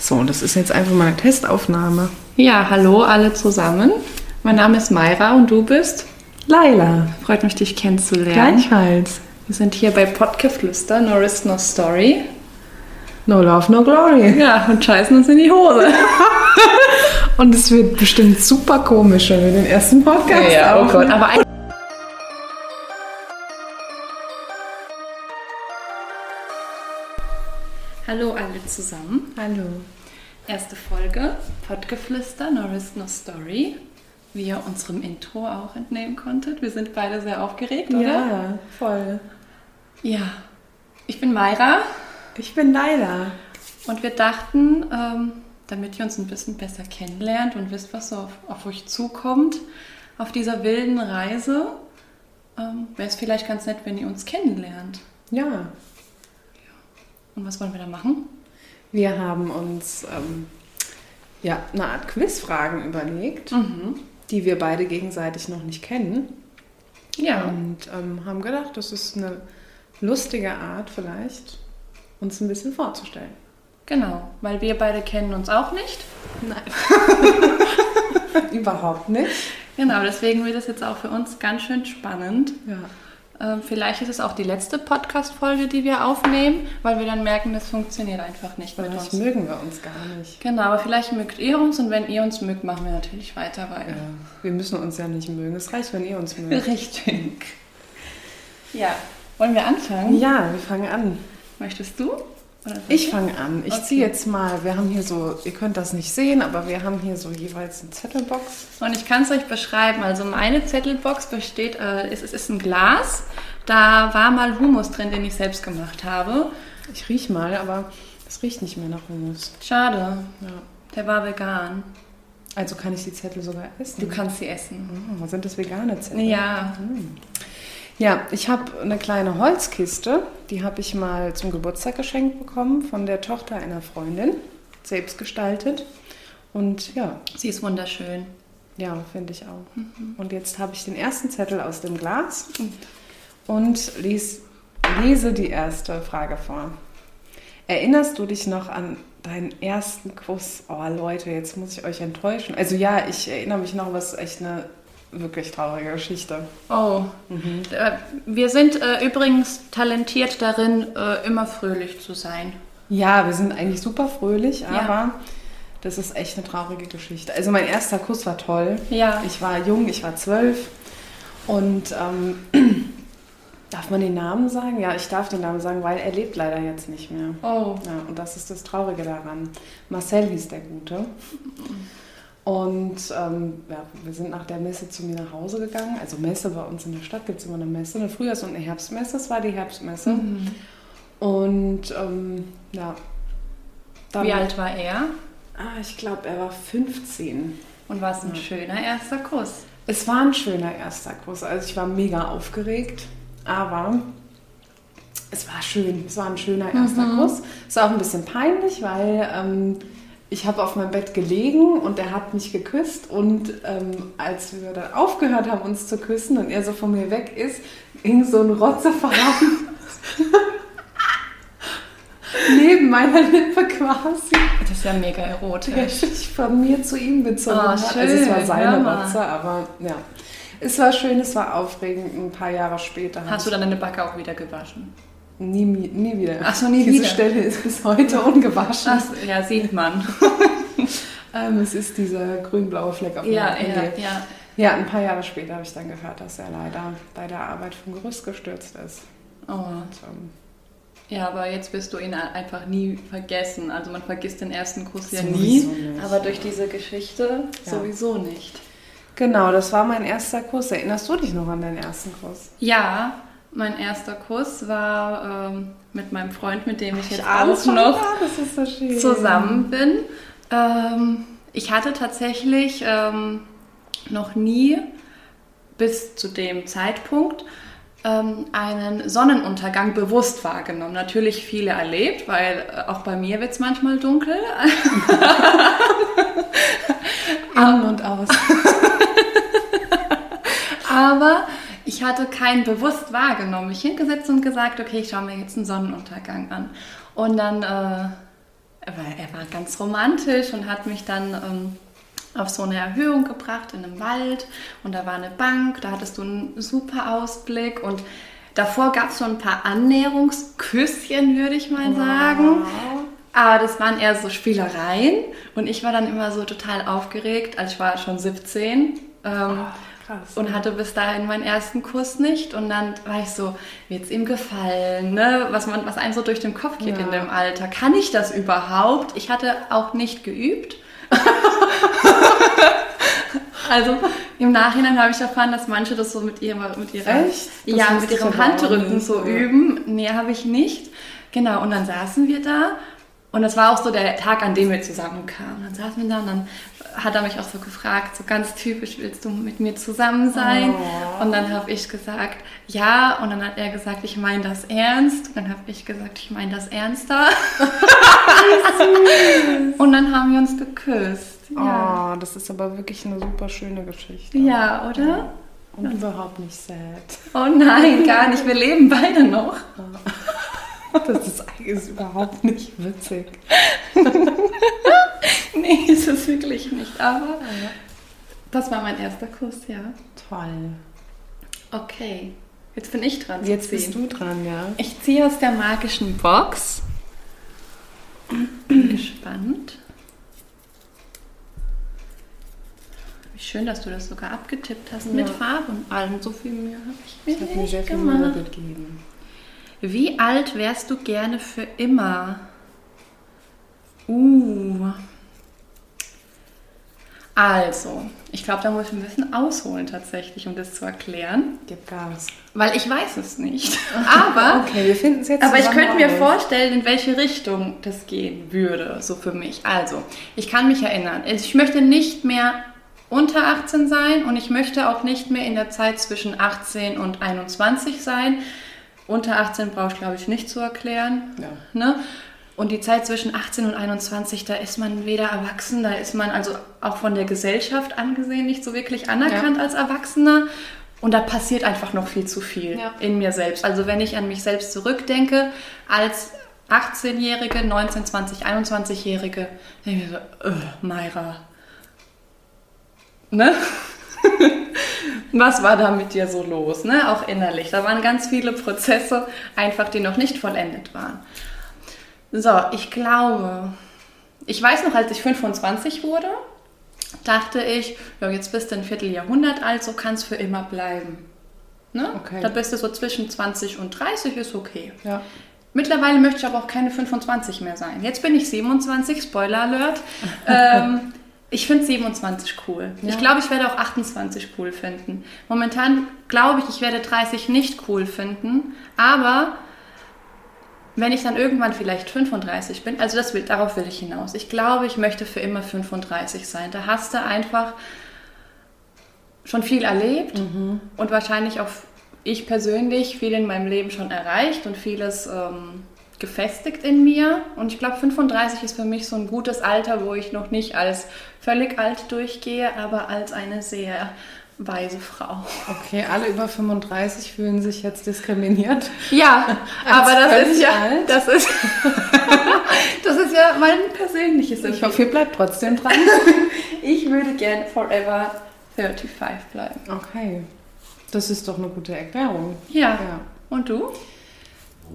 So, das ist jetzt einfach mal eine Testaufnahme. Ja, hallo alle zusammen. Mein Name ist Mayra und du bist? Laila. Freut mich, dich kennenzulernen. Gleichfalls. Wir sind hier bei Podcaflüster, No Risk, No Story. No Love, No Glory. Ja, und scheißen uns in die Hose. Und es wird bestimmt super komisch, wenn wir den ersten Podcast ja, oh aufnehmen. Gott, aber Hallo alle zusammen. Hallo. Erste Folge, Podcaflüster, No Risk, No Story. Wie ihr unserem Intro auch entnehmen konntet. Wir sind beide sehr aufgeregt, oder? Ja, voll. Ja. Ich bin Mayra Ich bin Laila. und wir dachten, ähm, damit ihr uns ein bisschen besser kennenlernt und wisst, was so auf, auf euch zukommt, auf dieser wilden Reise, ähm, wäre es vielleicht ganz nett, wenn ihr uns kennenlernt. Ja. Und was wollen wir da machen? Wir haben uns ähm, ja, eine Art Quizfragen überlegt, die wir beide gegenseitig noch nicht kennen. Ja. Und ähm, haben gedacht, das ist eine lustige Art vielleicht, uns ein bisschen vorzustellen. Genau, weil wir beide kennen uns auch nicht. Nein. Überhaupt nicht. Genau, deswegen wird es jetzt auch für uns ganz schön spannend. Ja. Ähm, vielleicht ist es auch die letzte Podcast-Folge, die wir aufnehmen, weil wir dann merken, das funktioniert einfach nicht mit Vielleicht uns. mögen wir uns gar nicht. Genau, aber vielleicht mögt ihr uns und wenn ihr uns mögt, machen wir natürlich weiter, weil. Ja, wir müssen uns ja nicht mögen. Es reicht, wenn ihr uns mögt. Richtig. Ja, wollen wir anfangen? Ja, wir fangen an. Möchtest du? Ich fange an. Ich Okay. ziehe jetzt mal, wir haben hier so, ihr könnt das nicht sehen, aber wir haben hier so jeweils eine Zettelbox. Und ich kann es euch beschreiben. Also meine Zettelbox besteht, äh, es, es ist ein Glas. Da war mal Humus drin, den ich selbst gemacht habe. Ich riech mal, aber es riecht nicht mehr nach Hummus. Schade, Ja. der war vegan. Also kann ich die Zettel sogar essen. Du kannst sie essen. Oh, sind das vegane Zettel? Ja, Ja, ich habe eine kleine Holzkiste, die habe ich mal zum Geburtstag geschenkt bekommen von der Tochter einer Freundin, selbst gestaltet. Und ja, sie ist wunderschön. ja, finde ich auch. Und jetzt habe ich den ersten Zettel aus dem Glas und lies, lese die erste Frage vor. Erinnerst du dich noch an deinen ersten Kuss? Oh Leute, jetzt muss ich euch enttäuschen. Also ja, ich erinnere mich noch, was echt eine wirklich traurige Geschichte. Oh, Äh, wir sind äh, übrigens talentiert darin, äh, immer fröhlich zu sein. Ja, wir sind eigentlich super fröhlich, Ja. aber das ist echt eine traurige Geschichte. Also mein erster Kuss war toll. Ja. Ich war jung, ich war zwölf und ähm, darf man den Namen sagen? Ja, ich darf den Namen sagen, weil er lebt leider jetzt nicht mehr. Oh, Ja, und das ist das Traurige daran. Marcel hieß der Gute. Und ähm, ja, wir sind nach der Messe zu mir nach Hause gegangen. Also Messe bei uns in der Stadt gibt es immer eine Messe, eine Frühjahrs- und eine Herbstmesse. Es war die Herbstmesse. Mhm. Und ähm, ja. wie alt war er? Ah, ich glaube, er war 15. Und war es ein schöner erster Kuss? Es war ein schöner erster Kuss. Also ich war mega aufgeregt, aber es war schön. Es war ein schöner erster Kuss. Es war auch ein bisschen peinlich, weil ähm, ich habe auf meinem Bett gelegen und er hat mich geküsst und ähm, als wir dann aufgehört haben, uns zu küssen und er so von mir weg ist, hing so ein Rotzefaden neben meiner Lippe quasi. Das ist ja mega erotisch. von mir zu ihm bezogen Oh, hat. Also es war schön, seine. Rotze, aber ja. Es war schön, es war aufregend. Ein paar Jahre später Hast du dann deine Backe auch wieder gewaschen? Nie, nie wieder. Ach so, nie Diese wieder. Stelle ist bis heute ungewaschen. Ach, ja, sieht man. Ähm, es ist dieser grün-blaue Fleck auf ja, meinem ja, Handy. ja. Ja, ein paar Jahre später habe ich dann gehört, dass er leider bei der Arbeit vom Gerüst gestürzt ist. Oh. Und, ähm, Ja, aber jetzt wirst du ihn einfach nie vergessen. Also man vergisst den ersten Kuss ja nie. nicht. Aber durch diese Geschichte Ja. sowieso nicht. genau, das war mein erster Kuss. Erinnerst du dich noch an deinen ersten Kuss? Ja, mein erster Kuss war ähm, mit meinem Freund, mit dem ich jetzt ahne auch noch ist so zusammen bin. Ähm, ich hatte tatsächlich ähm, noch nie bis zu dem Zeitpunkt ähm, einen Sonnenuntergang bewusst wahrgenommen. Natürlich viele erlebt, weil äh, auch bei mir wird es manchmal dunkel. An und aus. Aber ich hatte keinen bewusst wahrgenommen. Mich hingesetzt und gesagt, okay, ich schaue mir jetzt einen Sonnenuntergang an. Und dann äh, er war ganz romantisch und hat mich dann ähm, auf so eine Erhöhung gebracht in einem Wald und da war eine Bank, da hattest du einen super Ausblick und davor gab es so ein paar Annäherungsküsschen, würde ich mal sagen. Aber das waren eher so Spielereien und ich war dann immer so total aufgeregt, also ich war schon 17. Ähm, Krass. und hatte bis dahin meinen ersten Kuss nicht. Und dann war ich so, wird es ihm gefallen? Ne? Was, man, was einem so durch den Kopf geht Ja. in dem Alter. Kann ich das überhaupt? Ich hatte auch nicht geübt. also im Nachhinein habe ich erfahren, dass manche das so mit ihrer, mit ihrer, ja, mit ihrem Handrücken so üben. Nee, habe ich nicht. Genau, und dann saßen wir da. Und das war auch so der Tag, an dem wir zusammenkamen. Dann saßen wir da und dann hat er mich auch so gefragt, so ganz typisch, willst du mit mir zusammen sein? Oh. Und dann habe ich gesagt, ja. Und dann hat er gesagt, ich meine das ernst. Und dann habe ich gesagt, ich meine das ernster. und dann haben wir uns geküsst. Ja, Oh, das ist aber wirklich eine super schöne Geschichte. ja oder? Und überhaupt nicht sad. Oh nein, gar nicht. Wir leben beide noch. Das ist, ist überhaupt nicht witzig. Nee, wirklich nicht. Aber das war mein erster Kuss, ja. Toll. Okay, jetzt bin ich dran. Jetzt bist du dran, ja? Ich ziehe aus der magischen Box. Bin gespannt. Wie schön, dass du das sogar abgetippt hast mit Ja. Farbe und allem. So viel Mühe habe ich mir Ich habe mir nicht sehr viel gemacht. Mühe gegeben. Wie alt wärst du gerne für immer? Uh. Also, ich glaube, da muss ich ein bisschen ausholen tatsächlich, um das zu erklären. Gib Gas. Weil ich weiß es nicht. Aber, Okay, wir finden es jetzt aber ich könnte mir vorstellen, in welche Richtung das gehen würde, so für mich. Also, ich kann mich erinnern. Ich möchte nicht mehr unter 18 sein und ich möchte auch nicht mehr in der Zeit zwischen 18 und 21 sein. Unter 18 brauche ich, glaube ich, nicht zu erklären. Ja. Ne? Und die Zeit zwischen 18 und 21, da ist man weder erwachsen, da ist man also auch von der Gesellschaft angesehen nicht so wirklich anerkannt als Erwachsener. Und da passiert einfach noch viel zu viel Ja. in mir selbst. Also wenn ich an mich selbst zurückdenke, als 18-Jährige, 19, 20, 21-Jährige, denke ich mir so, Mayra. Ne? Was war da mit dir so los, ne? Auch innerlich. Da waren ganz viele Prozesse, einfach die noch nicht vollendet waren. So, ich glaube, ich weiß noch, als ich 25 wurde, dachte ich, ja, jetzt bist du ein Vierteljahrhundert alt, so kann es für immer bleiben. Ne? Okay. Da bist du so zwischen 20 und 30, ist okay. Ja. Mittlerweile möchte ich aber auch keine 25 mehr sein. Jetzt bin ich 27, Spoiler Alert. ähm, ich finde 27 cool. Ich glaube, ich werde auch 28 cool finden. Momentan glaube ich, ich werde 30 nicht cool finden, aber wenn ich dann irgendwann vielleicht 35 bin, also das will, darauf will ich hinaus. Ich glaube, ich möchte für immer 35 sein. Da hast du einfach schon viel erlebt und wahrscheinlich auch ich persönlich viel in meinem Leben schon erreicht und vieles ähm, gefestigt in mir. Und ich glaube, 35 ist für mich so ein gutes Alter, wo ich noch nicht als völlig alt durchgehe, aber als eine sehr weise Frau. Okay, alle über 35 fühlen sich jetzt diskriminiert. Ja, aber das ist ja, alt? das ist, das ist ja mein persönliches Ich hoffe, ihr bleibt trotzdem dran. Ich würde gern forever 35 bleiben. Okay. Das ist doch eine gute Erklärung. Ja. Ja. Und du?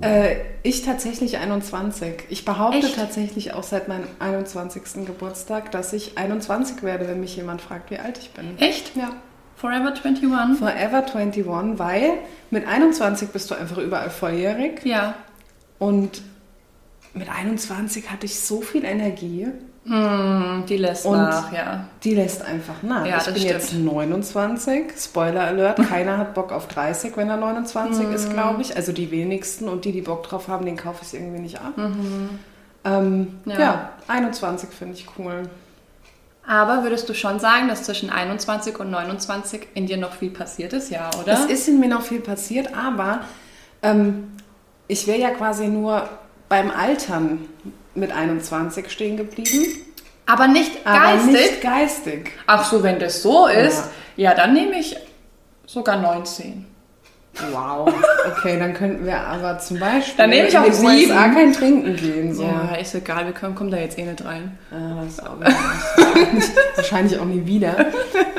Äh, ich tatsächlich 21. Ich behaupte Echt? tatsächlich auch seit meinem 21. Geburtstag, dass ich 21 werde, wenn mich jemand fragt, wie alt ich bin. Echt? Ja. Forever 21? Forever 21, weil mit 21 bist du einfach überall volljährig. Ja. Und mit 21 hatte ich so viel Energie, Hm, die lässt Und- nach, ja. die lässt einfach nach. Ja, ich das bin stimmt. jetzt 29, Spoiler Alert, keiner hat Bock auf 30, wenn er 29 ist, glaube ich. Also die wenigsten und die, die Bock drauf haben, den kaufe ich irgendwie nicht ab. Ähm, Ja. ja. 21 finde ich cool. Aber würdest du schon sagen, dass zwischen 21 und 29 in dir noch viel passiert ist, ja, oder? Es ist in mir noch viel passiert, aber ähm, ich wäre ja quasi nur beim Altern mit 21 stehen geblieben. aber nicht Aber geistig. nicht geistig. Ach so, wenn das so ist, ja, dann nehme ich sogar 19. Wow. Okay, dann könnten wir aber zum Beispiel Dann nehme ich auch in den sieben. USA kein Trinken gehen. So. Ja, ist egal, wir kommen, kommen da jetzt eh nicht rein. Ja, das auch wahrscheinlich, wahrscheinlich auch nie wieder.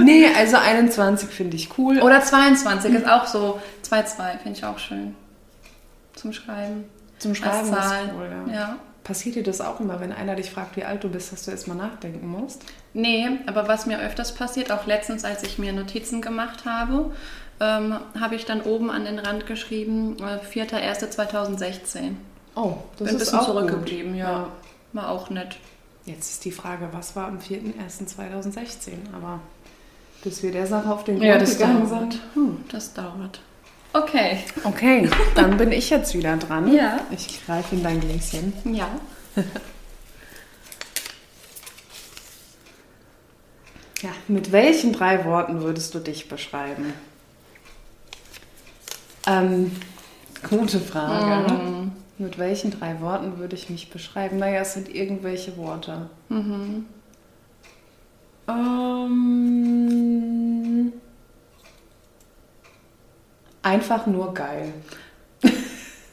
Nee, also 21 finde ich cool. Oder 22 ist auch so. 2-2 finde ich auch schön. Zum Schreiben. Zum Als Schreiben ist Zahl. cool, ja. ja. Passiert dir das auch immer, wenn einer dich fragt, wie alt du bist, dass du erstmal nachdenken musst? Nee, aber was mir öfters passiert, auch letztens, als ich mir Notizen gemacht habe, ähm, habe ich dann oben an den Rand geschrieben, äh, 4.1.2016. Oh, das Bin ein ist bisschen auch zurückgeblieben, gut. ja. War auch nett. Jetzt ist die Frage, was war am 4.1.2016? Aber bis wir der Sache auf den Ja, Grund das gegangen dauert. sind. Hm. Das dauert. Okay. Okay, dann bin ich jetzt wieder dran. Ja. Ich greife in dein Gläschen. Ja. Ja, mit welchen drei Worten würdest du dich beschreiben? Ähm, gute Frage. Mm. Mit welchen drei Worten würde ich mich beschreiben? Naja, es sind irgendwelche Worte. Mhm. Ähm, einfach nur geil.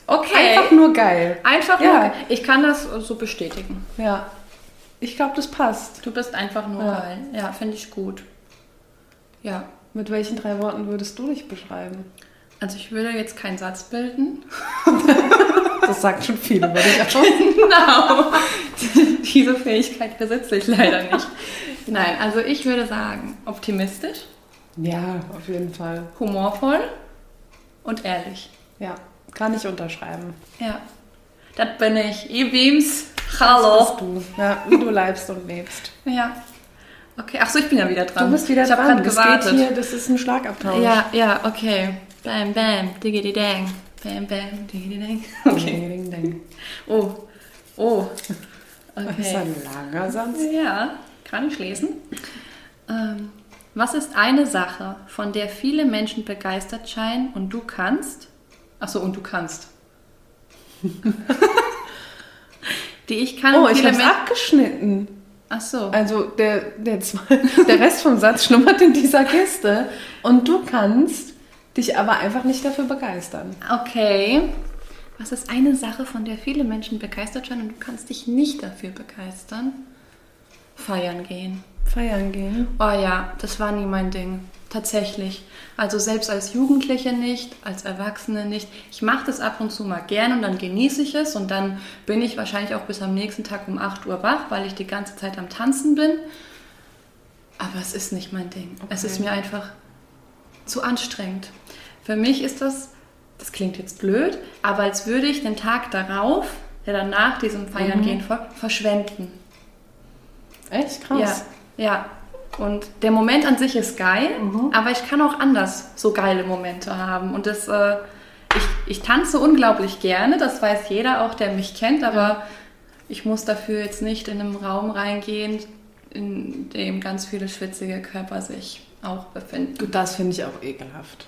Okay. Einfach nur geil. Einfach Ja. nur. Ich kann das so bestätigen. Ja. Ich glaube, das passt. Du bist einfach nur Ja. geil. Ja, finde ich gut. Ja. Mit welchen drei Worten würdest du dich beschreiben? Also ich würde jetzt keinen Satz bilden. Das sagt schon viel über dich aus. Genau. Diese Fähigkeit besitze ich leider nicht. Nein, also ich würde sagen, optimistisch, Ja, auf jeden Fall. humorvoll und ehrlich. Ja, kann ich unterschreiben. Ja. Das bin ich. E-Beams. Das Hallo. bist du. Ja, wie du leibst und lebst. Ja. Okay, ach so, ich bin ja wieder dran. Du bist wieder ich dran. grad Das gewartet. geht hier, das ist ein Schlagabtausch. Ja, ja, okay. Bam, bam, diggity dang. Bam, bam, diggity dang. Okay. Ding, ding. Oh, oh. Das ist Okay. ein langer Satz. Ja, kann ich lesen. Ähm, was ist eine Sache, von der viele Menschen begeistert scheinen und du kannst? Achso, und du kannst. Die ich kann. Oh, ich hab's Men- abgeschnitten. Achso. Also der, der, zwei- der Rest vom Satz schlummert in dieser Kiste. Und du kannst dich aber einfach nicht dafür begeistern. Okay. Was ist eine Sache, von der viele Menschen begeistert scheinen und du kannst dich nicht dafür begeistern? Feiern gehen. Feiern gehen. Oh ja, das war nie mein Ding. Tatsächlich. Also selbst als Jugendliche nicht, als Erwachsene nicht. Ich mache das ab und zu mal gern und dann genieße ich es und dann bin ich wahrscheinlich auch bis am nächsten Tag um 8 Uhr wach, weil ich die ganze Zeit am Tanzen bin. Aber es ist nicht mein Ding. Es Okay. ist mir einfach zu anstrengend. Für mich ist das, das klingt jetzt blöd, aber als würde ich den Tag darauf, der dann nach diesem Feiern gehen folgt, verschwenden. Echt krass. Ja, ja. Und der Moment an sich ist geil, Mhm. aber ich kann auch anders so geile Momente haben. Und das, äh, ich, ich tanze unglaublich gerne, das weiß jeder auch, der mich kennt, aber ich muss dafür jetzt nicht in einen Raum reingehen, in dem ganz viele schwitzige Körper sich auch befinden. Gut, das finde ich auch ekelhaft.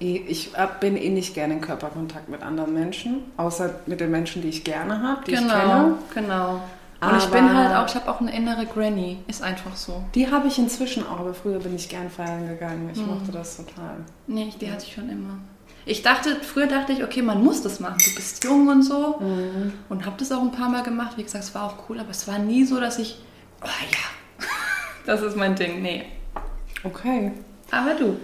Eh- Ich bin eh nicht gerne in Körperkontakt mit anderen Menschen, außer mit den Menschen, die ich gerne habe, die ich genau, kenne. genau. Und ich bin halt auch, ich habe auch eine innere Granny, ist einfach so. Die habe ich inzwischen auch, aber früher bin ich gern feiern gegangen. Ich Hm. mochte das total. Nee, ich- die hatte ich schon immer. Ich dachte, früher dachte ich, okay, man muss das machen. Du bist jung und so. Und habe das auch ein paar Mal gemacht. Wie gesagt, es war auch cool, aber es war nie so, dass ich, oh ja, das ist mein Ding. Nee. Okay. Aber du.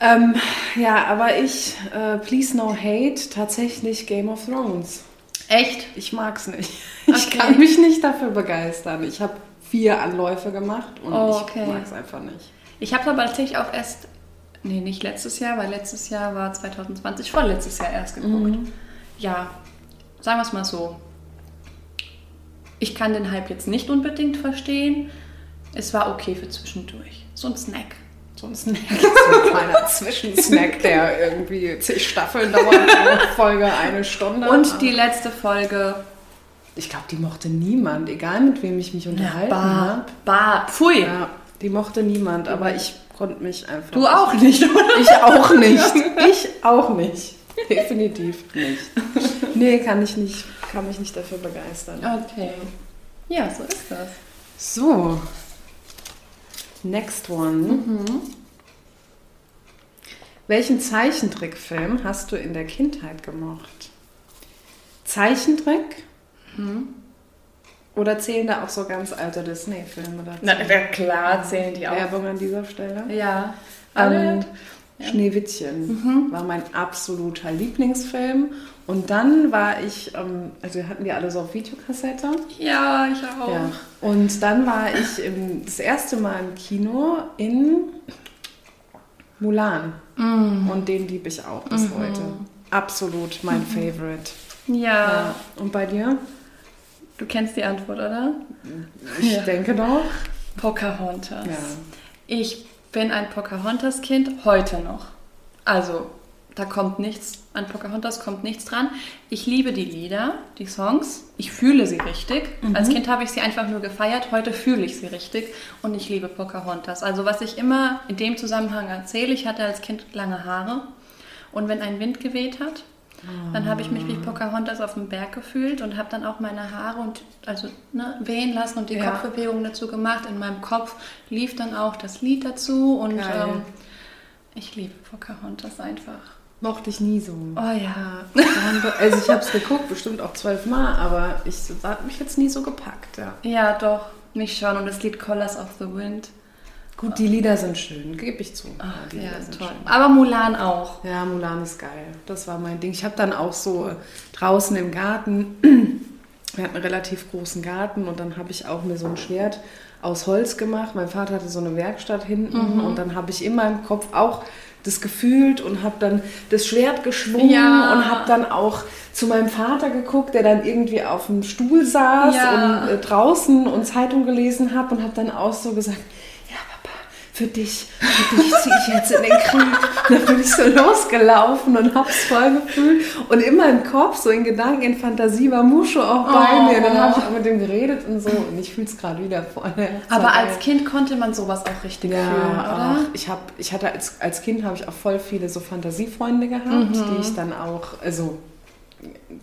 Ähm, ja, aber ich, äh, please no hate, tatsächlich Game of Thrones. Echt? Ich mag's nicht. Ich Okay. kann mich nicht dafür begeistern. Ich habe vier Anläufe gemacht und Oh, okay. ich mag's einfach nicht. Ich habe aber tatsächlich auch erst, nee, nicht letztes Jahr, weil letztes Jahr war 2020, vorletztes Jahr erst geguckt. Ja, sagen wir es mal so. Ich kann den Hype jetzt nicht unbedingt verstehen. Es war okay für zwischendurch. So ein Snack. So ein Snack, so ein kleiner Zwischensnack, der irgendwie zig Staffeln dauert, pro Folge eine Stunde. Und die letzte Folge. ich glaube, die mochte niemand, egal mit wem ich mich unterhalten habe. Bar. Pfui. Ja, die mochte niemand, aber ich konnte mich einfach. Du auch nicht, oder? Ich auch nicht. Ich auch nicht. Definitiv nicht. Nee, kann ich nicht, kann mich nicht dafür begeistern. Okay. Ja, so ist das. So. Next one. Welchen Zeichentrickfilm hast du in der Kindheit gemocht? Zeichentrick? Hm? Oder zählen da auch so ganz alte Disney-Filme dazu? Na, na, klar zählen die auch. Werbung an dieser Stelle. Ja. Ähm, Ja. Schneewittchen war mein absoluter Lieblingsfilm. Und dann war ich, ähm, also hatten wir alle so auf Videokassette. Ja, ich auch. Ja. Und dann war ich im, das erste Mal im Kino in Mulan. Und den liebe ich auch bis heute. Absolut mein Favorite. Ja. Ja. Und bei dir? Du kennst die Antwort, oder? Ich Ja. denke doch. Pocahontas. Ja. Ich bin ein Pocahontas-Kind, heute noch. Also, da kommt nichts, an Pocahontas kommt nichts dran. Ich liebe die Lieder, die Songs. Ich fühle sie richtig. Als Kind habe ich sie einfach nur gefeiert, heute fühle ich sie richtig und ich liebe Pocahontas. Also, was ich immer in dem Zusammenhang erzähle, ich hatte als Kind lange Haare und wenn ein Wind geweht hat, dann habe ich mich wie Pocahontas auf dem Berg gefühlt und habe dann auch meine Haare und also ne, wehen lassen und die Ja. Kopfbewegungen dazu gemacht. In meinem Kopf lief dann auch das Lied dazu und ähm, ich liebe Pocahontas einfach. Mochte ich nie so. Oh ja. Also ich habe es geguckt, bestimmt auch zwölfmal, aber ich hat mich jetzt nie so gepackt. Ja. Ja, doch, mich schon. Und das Lied Colors of the Wind. Gut, die Lieder sind schön, gebe ich zu. Ach, die ja, Lieder sind toll. schön. Aber Mulan auch. Ja, Mulan ist geil. Das war mein Ding. Ich habe dann auch so draußen im Garten, wir hatten einen relativ großen Garten und dann habe ich auch mir so ein Schwert aus Holz gemacht. Mein Vater hatte so eine Werkstatt hinten und dann habe ich in meinem Kopf auch das gefühlt und habe dann das Schwert geschwungen Ja. und habe dann auch zu meinem Vater geguckt, der dann irgendwie auf dem Stuhl saß Ja. und äh, draußen und Zeitung gelesen habe und habe dann auch so gesagt, ja für dich, für dich ziehe ich jetzt in den Krieg. Und dann bin ich so losgelaufen und hab's voll gefühlt. Und in meinem Kopf, so in Gedanken, in Fantasie, war Muscho auch bei Oh. mir. Dann habe ich auch mit dem geredet und so. Und ich fühle es gerade wieder vorne. Aber als geil. Kind konnte man sowas auch richtig ja, fühlen, oder? Ach, ich, hab, ich hatte als, als Kind habe ich auch voll viele so Fantasiefreunde gehabt, Mhm. die ich dann auch, also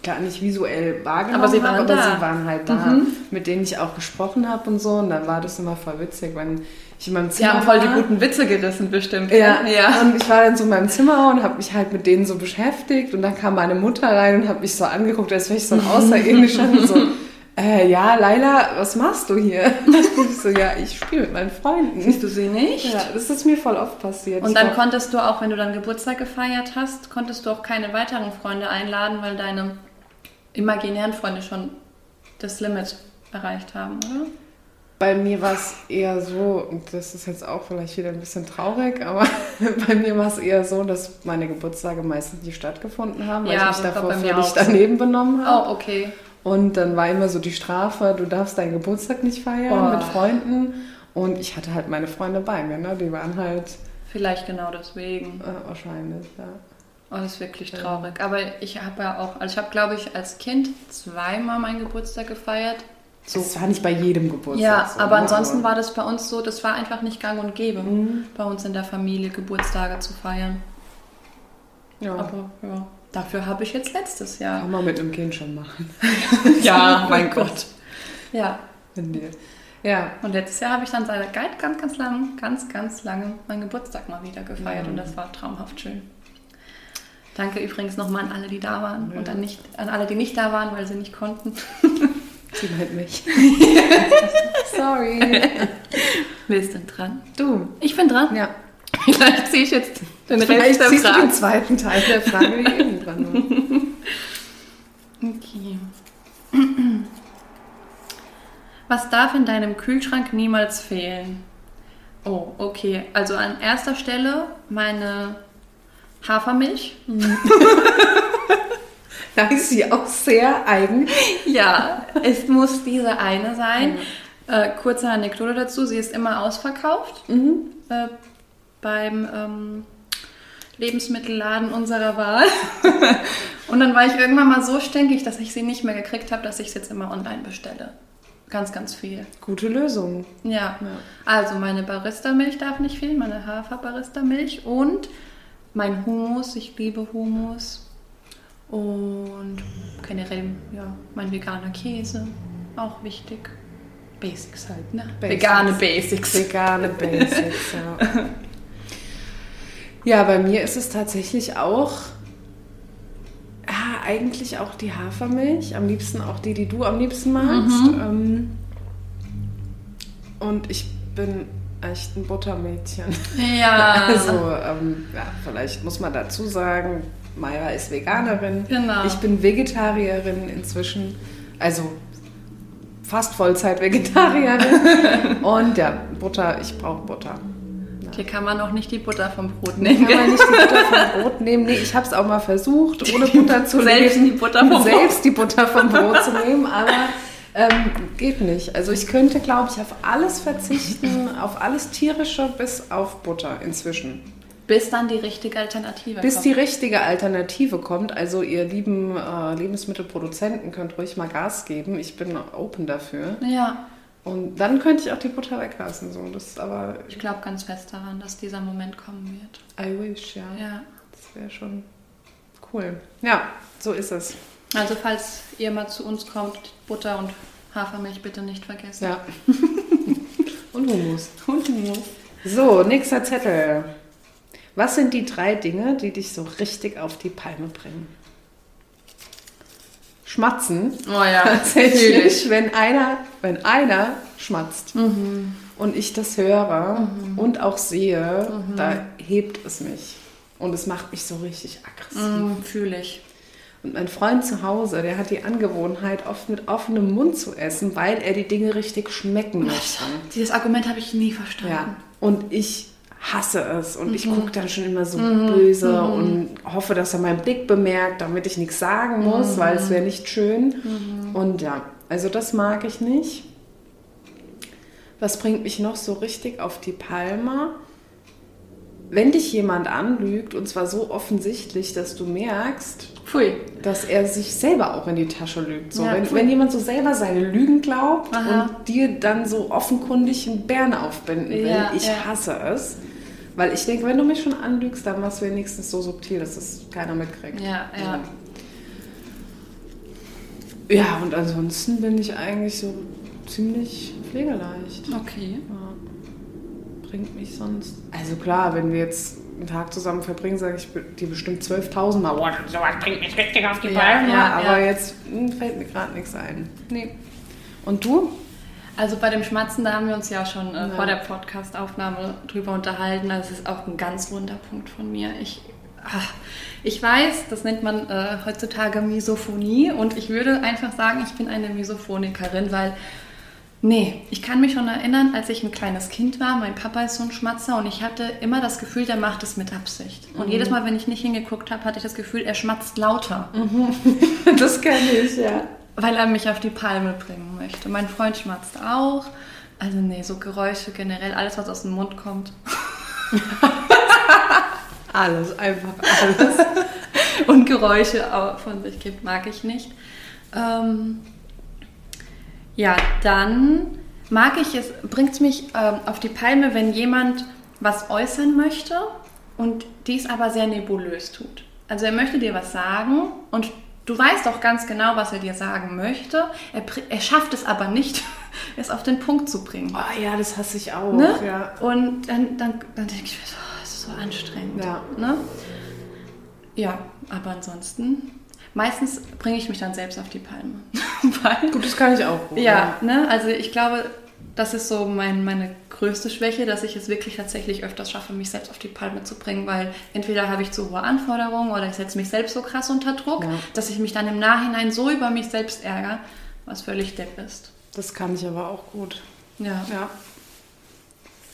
klar nicht visuell wahrgenommen Aber sie habe, waren aber da. Mhm. sie waren halt da, mit denen ich auch gesprochen habe und so. Und dann war das immer voll witzig, wenn ich in meinem Sie Zimmer haben voll die guten Witze gerissen, bestimmt. Ja, gell? ja. und ich war dann so in meinem Zimmer und habe mich halt mit denen so beschäftigt und dann kam meine Mutter rein und hat mich so angeguckt, als wäre ich so ein Außerirdischer und so, äh, ja, Laila, was machst du hier? ich so, ja, ich spiele mit meinen Freunden. Siehst du sie nicht? Ja, das ist mir voll oft passiert. Und dann glaub, konntest du auch, wenn du dann Geburtstag gefeiert hast, konntest du auch keine weiteren Freunde einladen, weil deine imaginären Freunde schon das Limit erreicht haben, oder? Bei mir war es eher so, und das ist jetzt auch vielleicht wieder ein bisschen traurig, aber bei mir war es eher so, dass meine Geburtstage meistens nicht stattgefunden haben, weil Ja, ich mich davor völlig so. daneben benommen habe. Oh, okay. Und dann war immer so die Strafe, du darfst deinen Geburtstag nicht feiern Oh. mit Freunden. Und ich hatte halt meine Freunde bei mir, ne? Die waren halt Vielleicht genau deswegen. äh, wahrscheinlich, ja. Oh, das ist wirklich traurig. Aber ich habe ja auch, also ich habe, glaube ich, als Kind zweimal meinen Geburtstag gefeiert. So. Das war nicht bei jedem Geburtstag Ja, so. aber ne? ansonsten war das bei uns so, das war einfach nicht gang und gäbe, bei uns in der Familie Geburtstage zu feiern. Ja, Aber ja, dafür habe ich jetzt letztes Jahr. kann man mit einem Kind schon machen. Ja, mein Gott. Ja, Wenn dir- Ja, und letztes Jahr habe ich dann seit ganz, ganz, ganz lang, ganz, ganz lange meinen Geburtstag mal wieder gefeiert und das war traumhaft schön. Danke übrigens nochmal an alle, die da waren und an, nicht, an alle, die nicht da waren, weil sie nicht konnten. sie meint mich. Sorry. Wer ist denn dran? Du. Ich bin dran. Ja. Vielleicht ziehe ich jetzt den Rest siehst du den zweiten Teil der Frage, die eben dran war. Okay. Was darf in deinem Kühlschrank niemals fehlen? Oh, okay. Also an erster Stelle meine Hafermilch. Da ist sie auch sehr eigen. Ja, es muss diese eine sein. Äh, kurze Anekdote dazu, sie ist immer ausverkauft äh, beim ähm, Lebensmittelladen unserer Wahl. Und dann war ich irgendwann mal so stinkig, dass ich sie nicht mehr gekriegt habe, dass ich es jetzt immer online bestelle. Ganz, ganz viel. Gute Lösung. Ja. Also meine Barista-Milch darf nicht fehlen, meine Hafer-Barista-Milch und mein Hummus. Ich liebe Hummus. Und generell, ja, mein veganer Käse. Auch wichtig. Basics halt, ne? Basics. Vegane Basics. Vegane Basics, ja. Ja, bei mir ist es tatsächlich auch, ja, eigentlich auch die Hafermilch. Am liebsten auch die, die du am liebsten magst. Mhm. Ähm, und ich bin echt ein Buttermädchen. Ja. Also, ähm, ja, vielleicht muss man dazu sagen, Mayra ist Veganerin. Genau. Ich bin Vegetarierin inzwischen. Also fast Vollzeit-Vegetarierin. Und ja, Butter, ich brauche Butter. Hier kann man auch nicht die Butter vom Brot Kann nehmen. man nicht die Butter vom Brot nehmen? Nee, ich habe es auch mal versucht, ohne Butter zu Selbst leben. die Butter vom Brot. Selbst die Butter vom Brot zu nehmen, aber ähm, geht nicht. Also ich könnte, glaube ich, auf alles verzichten, auf alles tierische bis auf Butter inzwischen. Bis dann die richtige Alternative Bis kommt. die richtige Alternative kommt. Also ihr lieben äh, Lebensmittelproduzenten könnt ruhig mal Gas geben. Ich bin open dafür. Ja, Und dann könnte ich auch die Butter weglassen. So. Das ist aber, ich glaube ganz fest daran, dass dieser Moment kommen wird. I wish, ja. Ja. Das wäre schon cool. Ja, so ist es. Also falls ihr mal zu uns kommt, Butter und Hafermilch bitte nicht vergessen. Ja. Und Hummus. Und Hummus. So, nächster Zettel. Was sind die drei Dinge, die dich so richtig auf die Palme bringen? Schmatzen. Oh ja, Tatsächlich, wenn einer, wenn einer schmatzt Mhm. und ich das höre und auch sehe, da hebt es mich. Und es macht mich so richtig aggressiv. Mm, Fühle ich. Und mein Freund zu Hause, der hat die Angewohnheit, oft mit offenem Mund zu essen, weil er die Dinge richtig schmecken möchte. Dieses Argument habe ich nie verstanden. Ja. Und ich hasse es. Und ich gucke dann schon immer so böse und hoffe, dass er meinen Blick bemerkt, damit ich nichts sagen muss, weil es wäre nicht schön. Und ja, also das mag ich nicht. Was bringt mich noch so richtig auf die Palme? Wenn dich jemand anlügt, und zwar so offensichtlich, dass du merkst, Pfui. dass er sich selber auch in die Tasche lügt. So, Ja, wenn, wenn jemand so selber seine Lügen glaubt Aha. und dir dann so offenkundig einen Bären aufbinden will, Ja, ich ja. hasse es. Weil ich denke, wenn du mich schon anlügst, dann machst du wenigstens so subtil, dass es keiner mitkriegt. Ja, ja. Ja, und ansonsten bin ich eigentlich so ziemlich pflegeleicht. Okay. Ja. Bringt mich sonst. Also klar, wenn wir jetzt einen Tag zusammen verbringen, sage ich dir bestimmt 12.000 Mal, boah, sowas bringt mich richtig auf die Ja, Palme. ja, aber ja. jetzt hm, fällt mir gerade nichts ein. Nee. Und du? Also bei dem Schmatzen, da haben wir uns ja schon äh, Ja. vor der Podcast-Aufnahme drüber unterhalten. Das ist auch ein ganz wunder Punkt von mir. Ich, ach, ich weiß, das nennt man äh, heutzutage Misophonie und ich würde einfach sagen, ich bin eine Misophonikerin, weil Nee, ich kann mich schon erinnern, als ich ein kleines Kind war, mein Papa ist so ein Schmatzer und ich hatte immer das Gefühl, der macht es mit Absicht. Und jedes Mal, wenn ich nicht hingeguckt habe, hatte ich das Gefühl, er schmatzt lauter, Das kenne ich, ja. Weil er mich auf die Palme bringen möchte. Mein Freund schmatzt auch. Also nee, so Geräusche generell, alles, was aus dem Mund kommt. Alles, einfach alles. und Geräusche von sich gibt, mag ich nicht. Ähm, ja, dann mag ich es, bringt es mich ähm, auf die Palme, wenn jemand was äußern möchte und dies aber sehr nebulös tut. Also er möchte dir was sagen und du weißt auch ganz genau, was er dir sagen möchte. Er, er schafft es aber nicht, es auf den Punkt zu bringen. Oh ja, das hasse ich auch. Ne? Ja. Und dann, dann, dann denke ich mir so, oh, das ist so anstrengend. Ja. Ne? ja, aber ansonsten, meistens bringe ich mich dann selbst auf die Palme. Weil, Gut, das kann ich auch gut. ja, ne? also ich glaube, das ist so mein, meine größte Schwäche, dass ich es wirklich tatsächlich öfters schaffe, mich selbst auf die Palme zu bringen, weil entweder habe ich zu hohe Anforderungen oder ich setze mich selbst so krass unter Druck, Ja. dass ich mich dann im Nachhinein so über mich selbst ärgere, was völlig depp ist. Das kann ich aber auch gut. Ja, Ja.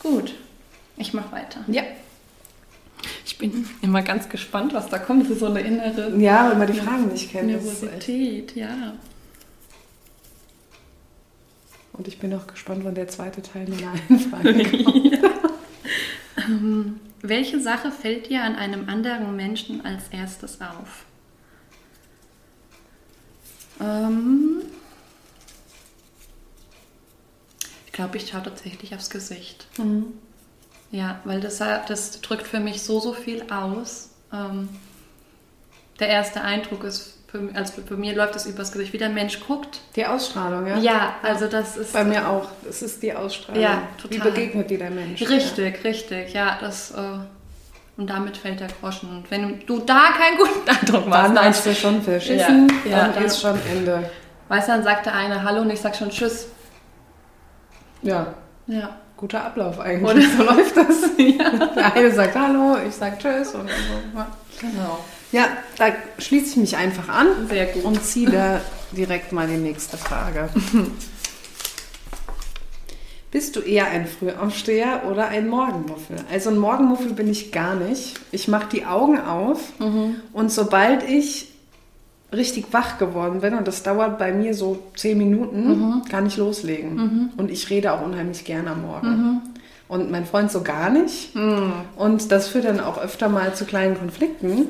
gut. Ich mache weiter. Ja. Ich bin immer ganz gespannt, was da kommt. Das ist so eine innere Ja, weil man die Fragen nicht kennt. Nervosität, ja. Und ich bin auch gespannt, wann der zweite Teil meiner Einfrage kommt. Ähm, welche Sache fällt dir an einem anderen Menschen als erstes auf? Ähm, ich glaube, ich schaue tatsächlich aufs Gesicht. Ja, weil das, das drückt für mich so, so viel aus. Ähm, der erste Eindruck ist, für, also für mir läuft es übers Gesicht, wie der Mensch guckt. Die Ausstrahlung, ja? Ja, also das ist... Bei mir auch. Das ist die Ausstrahlung. Ja, Wie total. begegnet dir der Mensch? Richtig, richtig, ja, das. Äh, Und damit fällt der Groschen. Und wenn du da keinen guten Eindruck machst, Dann dann, meinst du schon verschissen, Ja, ja, dann ist schon Ende. weißt du, dann sagt der eine Hallo und ich sag schon Tschüss. Ja, Ja. guter Ablauf eigentlich. So läuft das. Der eine sagt Hallo, ich sag Tschüss und so. Ja. Genau. Ja, da schließe ich mich einfach an Sehr gut. und ziehe da direkt mal die nächste Frage. Bist du eher ein Frühaufsteher oder ein Morgenmuffel? Also ein Morgenmuffel bin ich gar nicht. Ich mache die Augen auf und sobald ich richtig wach geworden bin, und das dauert bei mir so zehn Minuten, kann ich loslegen. Und ich rede auch unheimlich gerne am Morgen. Und mein Freund so gar nicht. Und das führt dann auch öfter mal zu kleinen Konflikten.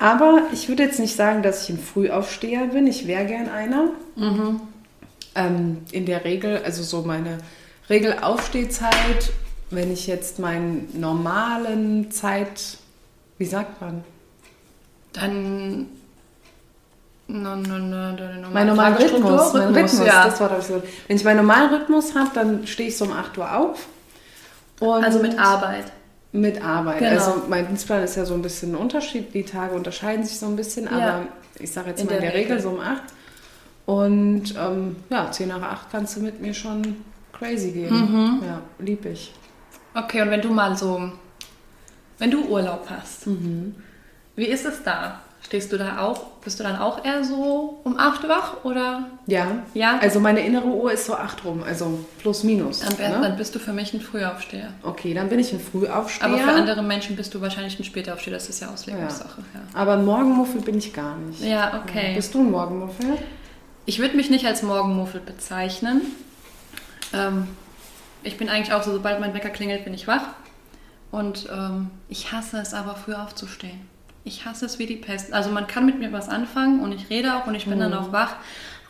Aber ich würde jetzt nicht sagen, dass ich ein Frühaufsteher bin. Ich wäre gern einer. Ähm, in der Regel, also so meine Regelaufstehzeit, wenn ich jetzt meinen normalen Zeit, wie sagt man? Dann. No, no, no, Mein normalen Rhythmus, mein Rhythmus, ja. das habe ich so. Wenn ich meinen normalen Rhythmus habe, dann stehe ich so um 8 Uhr auf. Also mit Arbeit. Mit Arbeit. Genau. Also mein Dienstplan ist ja so ein bisschen ein Unterschied. Die Tage unterscheiden sich so ein bisschen, Ja. aber ich sage jetzt In mal in der der Regel Regel. so um 8. Und ähm, ja, 10 nach 8 kannst du mit mir schon crazy gehen. Mhm. Ja, lieb ich. Okay, und wenn du mal so. Wenn du Urlaub hast, Mhm. wie ist es da? Stehst du da auch? Bist du dann auch eher so um 8 wach oder? Ja. Ja. Also meine innere Uhr ist so 8 rum, also plus minus. Dann, ne? dann bist du für mich ein Frühaufsteher. Okay, dann bin ich ein Frühaufsteher. Aber für andere Menschen bist du wahrscheinlich ein Spätaufsteher. Das ist ja Auslegungssache. Ja, Aber ein Morgenmuffel bin ich gar nicht. ja okay. Bist du ein Morgenmuffel? Ich würde mich nicht als Morgenmuffel bezeichnen. Ähm, ich bin eigentlich auch so, sobald mein Wecker klingelt, bin ich wach. Und ähm, ich hasse es aber, früh aufzustehen. Ich hasse es wie die Pest. Also man kann mit mir was anfangen und ich rede auch und ich bin dann auch wach.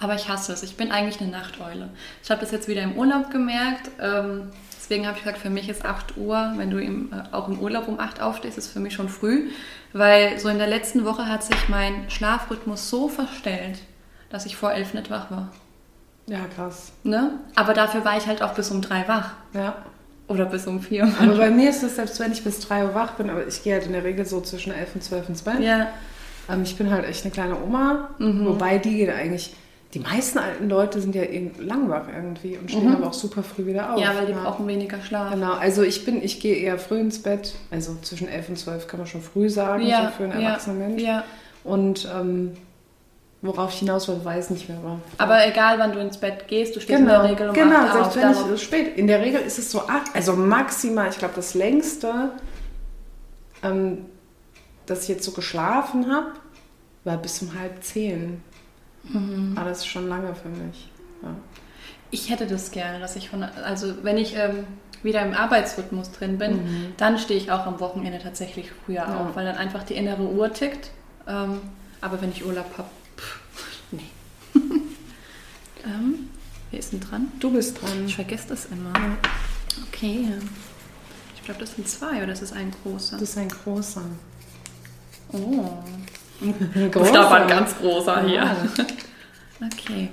Aber ich hasse es. Ich bin eigentlich eine Nachteule. Ich habe das jetzt wieder im Urlaub gemerkt. Ähm, deswegen habe ich gesagt, für mich ist 8 Uhr, wenn du im, äh, auch im Urlaub um 8 aufstehst, ist für mich schon früh. Weil so in der letzten Woche hat sich mein Schlafrhythmus so verstellt, dass ich vor 11 nicht wach war. Ja, krass. Ne? Aber dafür war ich halt auch bis um 3 wach. Ja. Oder bis um 4. Aber bei mir ist es, selbst wenn ich bis 3 Uhr wach bin, aber ich gehe halt in der Regel so zwischen 11 und 12 ins Bett. Ja, Ähm, ich bin halt echt eine kleine Oma, Mhm. wobei die geht eigentlich. Die meisten alten Leute sind ja irgend- langwach irgendwie und stehen aber auch super früh wieder auf. Mhm. ja weil die brauchen weniger Schlaf. Genau, also ich bin, ich gehe eher früh ins Bett, also zwischen 11 und 12 kann man schon früh sagen, Ja, so für einen ja, erwachsenen Mensch. Ja. Und ähm, worauf ich hinaus will, weiß nicht mehr. Aber, Aber egal, wann du ins Bett gehst, du stehst in genau, der Regel um genau, 8 selbst wenn ich es spät. In der Regel ist es so acht, also maximal, ich glaube das längste, ähm, dass ich jetzt so geschlafen habe, war bis um halb zehn. Mhm. Aber das ist schon lange für mich. Ja. Ich hätte das gerne, dass ich von, also wenn ich ähm, wieder im Arbeitsrhythmus drin bin, Mhm. dann stehe ich auch am Wochenende tatsächlich früher Ja. auf, weil dann einfach die innere Uhr tickt. Ähm, aber wenn ich Urlaub habe, nee. ähm, wer ist denn dran? Du bist dran. Ich vergesse das immer. Okay. Ich glaube, das sind zwei oder das ist ein großer. Das ist ein großer. Oh. Ein Das ist aber ein ganz großer hier. Ja. Okay.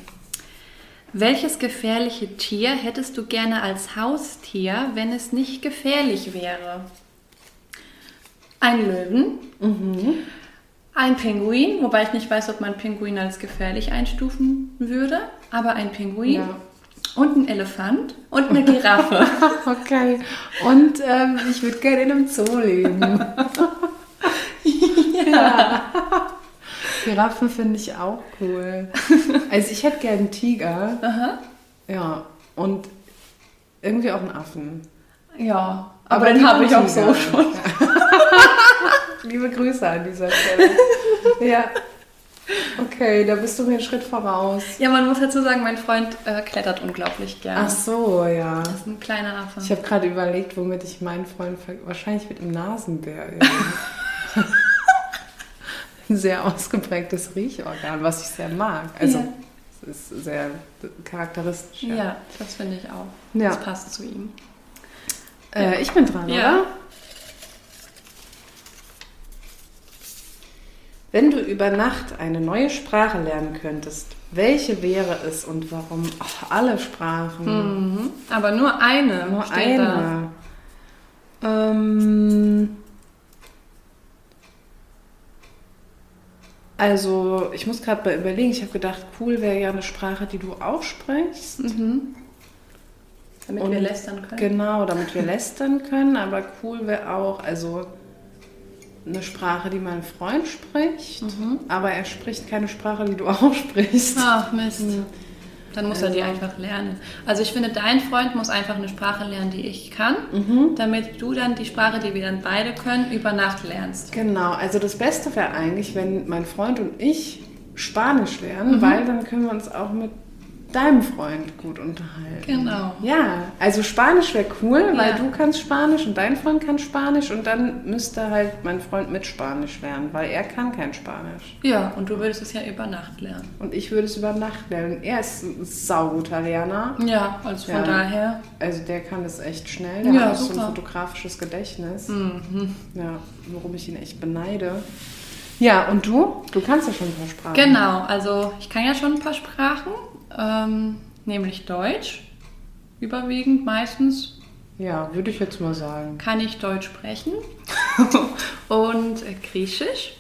Welches gefährliche Tier hättest du gerne als Haustier, wenn es nicht gefährlich wäre? Ein Löwen, ein Pinguin, wobei ich nicht weiß, ob man Pinguin als gefährlich einstufen würde, aber ein Pinguin Ja. und ein Elefant und eine Giraffe. Okay. Und ähm, ich würde gerne in einem Zoo leben. ja. Giraffen finde ich auch cool. Also ich hätte gerne einen Tiger. Aha. Ja. Und irgendwie auch einen Affen. Ja, aber, lieber den habe ich auch so schon. Liebe Grüße an dieser Stelle. ja. Okay, da bist du mir einen Schritt voraus. Ja, man muss dazu sagen, mein Freund äh, klettert unglaublich gerne. Ach so, ja. Das ist ein kleiner Affe. Ich habe gerade überlegt, womit ich meinen Freund ver wahrscheinlich mit dem Nasenbär. Ein sehr ausgeprägtes Riechorgan, was ich sehr mag. Also Ja. es ist sehr charakteristisch. ja. das finde ich auch. Ja. Das passt zu ihm. Äh, ich bin dran, Ja. oder? Wenn du über Nacht eine neue Sprache lernen könntest, welche wäre es und warum? Ach, alle Sprachen. Mhm. Aber nur eine. Nur eine. Ähm, also, ich muss gerade mal überlegen, ich habe gedacht, cool wäre ja eine Sprache, die du auch sprichst. Mhm. Damit und wir lästern können. Genau, damit wir lästern können, aber cool wäre auch, also eine Sprache, die mein Freund spricht, Mhm. aber er spricht keine Sprache, die du auch sprichst. Ach, Mist. Dann muss er die Also- einfach lernen. Also ich finde, dein Freund muss einfach eine Sprache lernen, die ich kann, Mhm. damit du dann die Sprache, die wir dann beide können, über Nacht lernst. Genau, also das Beste wäre eigentlich, wenn mein Freund und ich Spanisch Mhm. lernen, weil dann können wir uns auch mit deinem Freund gut unterhalten. Genau. Ja, also Spanisch wäre cool, weil Ja. du kannst Spanisch und dein Freund kann Spanisch und dann müsste halt mein Freund mit Spanisch lernen, weil er kann kein Spanisch. Ja, und du würdest es ja über Nacht lernen. Und ich würde es über Nacht lernen. Er ist ein sauguter Lerner. Ja, also von Ja. daher. Also der kann das echt schnell. Der Ja, hat auch so super. ein fotografisches Gedächtnis. Mhm. Ja, worum ich ihn echt beneide. Ja, und du? Du kannst ja schon ein paar Sprachen. Genau, also ich kann ja schon ein paar Sprachen, ähm, nämlich Deutsch, überwiegend meistens Ja, würde ich jetzt mal sagen. kann ich Deutsch sprechen und äh, Griechisch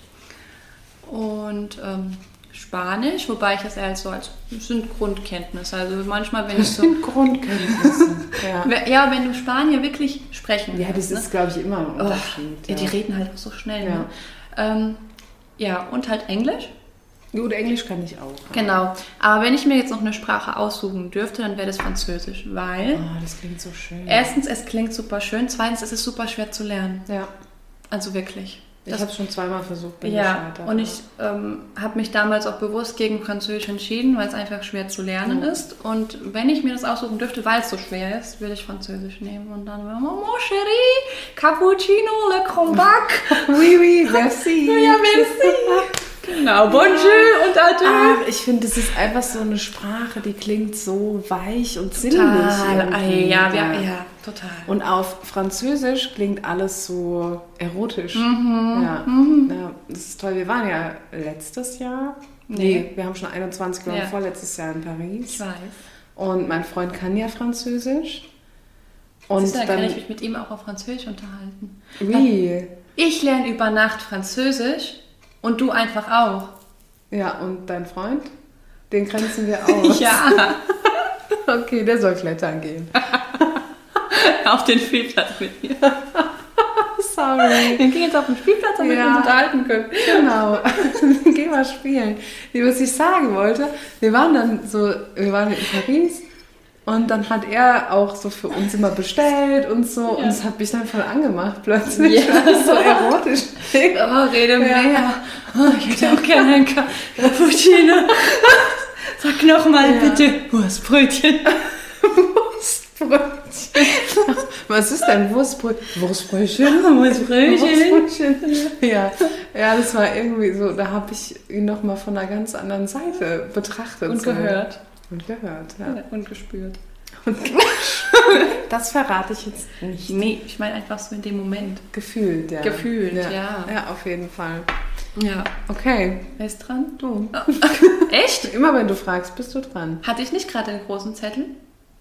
und ähm, Spanisch, wobei ich das eher so als sind Grundkenntnisse. Also manchmal, wenn ich Das so sind Grundkenntnisse. ja. ja, wenn du Spanier wirklich sprechen ja, das willst, ne? ist, glaube ich, immer ein Oh, Unterschied. ja, die reden halt auch so schnell. Ja. Ne? Ähm, ja, und halt Englisch. Gut, Englisch kann ich auch. Genau. Aber wenn ich mir jetzt noch eine Sprache aussuchen dürfte, dann wäre das Französisch, weil Oh, das klingt so schön. erstens, es klingt super schön, zweitens, es ist super schwer zu lernen. ja, Also wirklich. ich habe es schon zweimal versucht, bin ja, gescheitert. und ich ähm, habe mich damals auch bewusst gegen Französisch entschieden, weil es einfach schwer zu lernen Mhm. ist. Und wenn ich mir das aussuchen dürfte, weil es so schwer ist, würde ich Französisch nehmen. Und dann wäre Mon chéri, Cappuccino, le Combac. Oui, oui, merci. ja, merci. Genau, bonjour und adieu. Ach, ich finde, das ist einfach so eine Sprache, die klingt so weich und sinnlich. Irgendwie. Ja, ja, ja, total. Und auf Französisch klingt alles so erotisch. Mhm. Ja. ja, das ist toll. Wir waren ja letztes Jahr. Nee, wir haben schon 21, wir waren Ja. vorletztes Jahr in Paris. Ich weiß. Und mein Freund kann ja Französisch. Und Und dann dann, kann ich mich mit ihm auch auf Französisch unterhalten. wie? Ich lerne über Nacht Französisch und du einfach auch. Ja, und dein Freund? Den grenzen wir aus. Ja, Okay, der soll klettern gehen. auf den Spielplatz mit mir. Sorry. Wir gehen jetzt auf den Spielplatz, damit wir Ja. uns unterhalten können. Genau. Geh mal spielen. Nee, Was ich sagen wollte, wir waren dann so, wir waren in Paris und dann hat er auch so für uns immer bestellt und so und es hat mich dann voll angemacht plötzlich, Ja. es so erotisch. Oh, rede Ja. mehr. Oh, ich hätte auch gerne ein Cappuccino. Sag nochmal Ja. bitte Wurstbrötchen. Wurstbrötchen. Was ist denn Wurstbrötchen? Wurstbrötchen? Wurstbrötchen. Wurstbrötchen. Ja. ja, das war irgendwie so, da habe ich ihn nochmal von einer ganz anderen Seite betrachtet. Und so. gehört. Und gehört, ja. Und gespürt. Das verrate ich jetzt nicht. Nee, ich meine einfach so in dem Moment. Gefühlt, ja. Gefühlt, ja. Ja, auf jeden Fall. Ja. Okay, Wer ist dran? du. Echt? Immer wenn du fragst, bist du dran. Hatte ich nicht gerade den großen Zettel?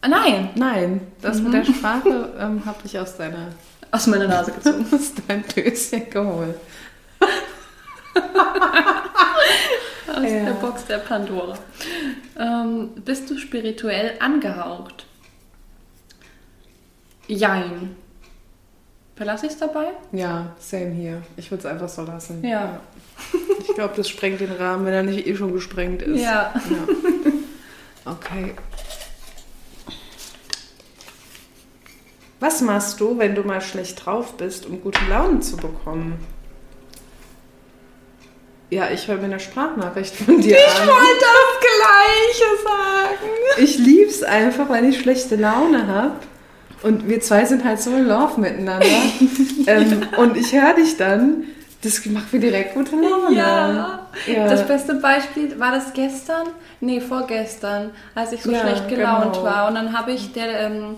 Ah, nein. Nein, das mit der Mhm. Sprache ähm, habe ich aus deiner Aus meiner Nase gezogen. aus deinem Döschen geholt. Aus Ja. der Box der Pandora. Ähm, bist du spirituell angehaucht? Jein. Verlasse ich es dabei? Ja, same hier. Ich würde es einfach so lassen. Ja. Ich glaube, das sprengt den Rahmen, wenn er nicht eh schon gesprengt ist. Ja. Ja. Okay. Was machst du, wenn du mal schlecht drauf bist, um gute Laune zu bekommen? Ja, ich höre mir eine Sprachnachricht von dir an. das Gleiche sagen. Ich lieb's einfach, weil ich schlechte Laune habe. Und wir zwei sind halt so in Love miteinander. ähm, und ich höre dich dann. Das macht mir direkt gute Laune. Ja. Ja. Das beste Beispiel war das gestern? Nee, vorgestern, als ich so Ja, schlecht gelaunt genau. war. Und dann habe ich der ähm,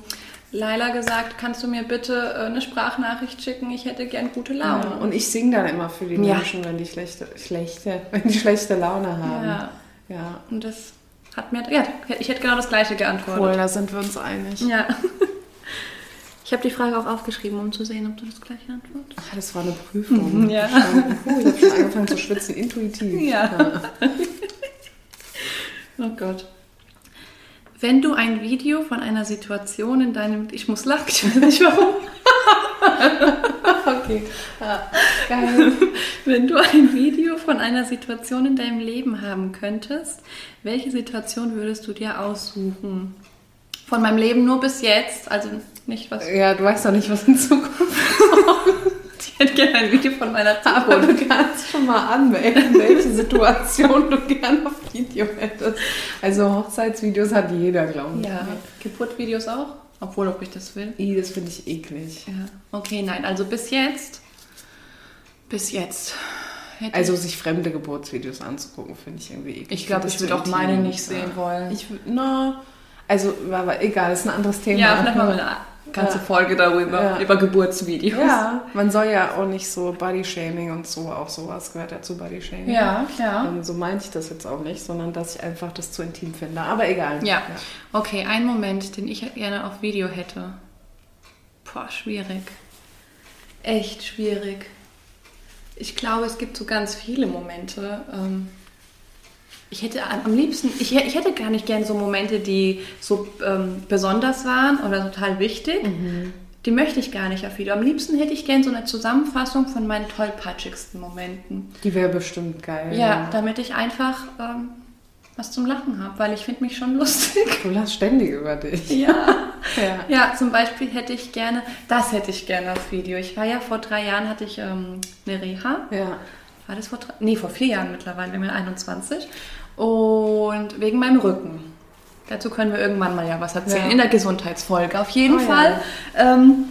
Laila gesagt, kannst du mir bitte äh, eine Sprachnachricht schicken? Ich hätte gern gute Laune. Ja, und ich singe dann immer für die Ja. Menschen, wenn die schlechte, schlechte, wenn die schlechte Laune haben. ja. Ja. Und das hat mir, ja, ich hätte genau das Gleiche geantwortet. Cool, da sind wir uns einig. Ja. Ich habe die Frage auch aufgeschrieben, um zu sehen, ob du das gleiche antwortest. Ach, das war eine Prüfung. Ja. Oh, ich habe schon angefangen zu schwitzen, intuitiv. Ja. Oh Gott. Wenn du ein Video von einer Situation in deinem... Ich muss lachen, ich weiß nicht warum. Okay. Ja, geil. Wenn du ein Video von einer Situation in deinem Leben haben könntest, welche Situation würdest du dir aussuchen? Von meinem Leben nur bis jetzt, also nicht was... Ja, du weißt doch nicht, was in Zukunft Ich hätte gerne ein Video von meiner Aber Zukunft. du kannst schon mal anmelden, welche Situation du gerne auf Video hättest. Also Hochzeitsvideos hat jeder, glaube ich. Ja, Geburtvideos auch? Obwohl, ob ich das will. I, das finde ich eklig. Ja. Okay, nein, also bis jetzt... Bis jetzt. Also sich fremde Geburtsvideos anzugucken, finde ich irgendwie eklig. Ich glaube, ich das würde auch meine nicht sehen wollen. Ich na, also, aber egal, ist ein anderes Thema. Ja, vielleicht mal eine ganze Ja. Folge darüber, Ja. über Geburtsvideos. Ja, man soll ja auch nicht so Bodyshaming und so, auch sowas gehört ja zu Bodyshaming. Ja, ja. Ähm, so meinte ich das jetzt auch nicht, sondern dass ich einfach das zu intim finde. Aber egal. Ja. Okay, ein Moment, den ich gerne auf Video hätte. Boah, schwierig. Echt schwierig. Ich glaube, es gibt so ganz viele Momente. ähm, Ich hätte am liebsten, ich, ich hätte gar nicht gern so Momente, die so ähm, besonders waren oder total wichtig. Die möchte ich gar nicht auf Video. Am liebsten hätte ich gern so eine Zusammenfassung von meinen tollpatschigsten Momenten. Die wäre bestimmt geil. Ja, damit ich einfach ähm, was zum Lachen habe, weil ich finde mich schon lustig. Du lachst ständig über dich. Ja. Ja. Ja, zum Beispiel hätte ich gerne, das hätte ich gerne auf Video. Ich war ja vor drei Jahren, hatte ich ähm, eine Reha. Ja. War das vor drei? Nee, vor vier Jahren mittlerweile, ich bin 21. Und wegen meinem Rücken. Dazu können wir irgendwann mal ja was erzählen. Ja. In der Gesundheitsfolge. Auf jeden Oh ja. Fall ähm,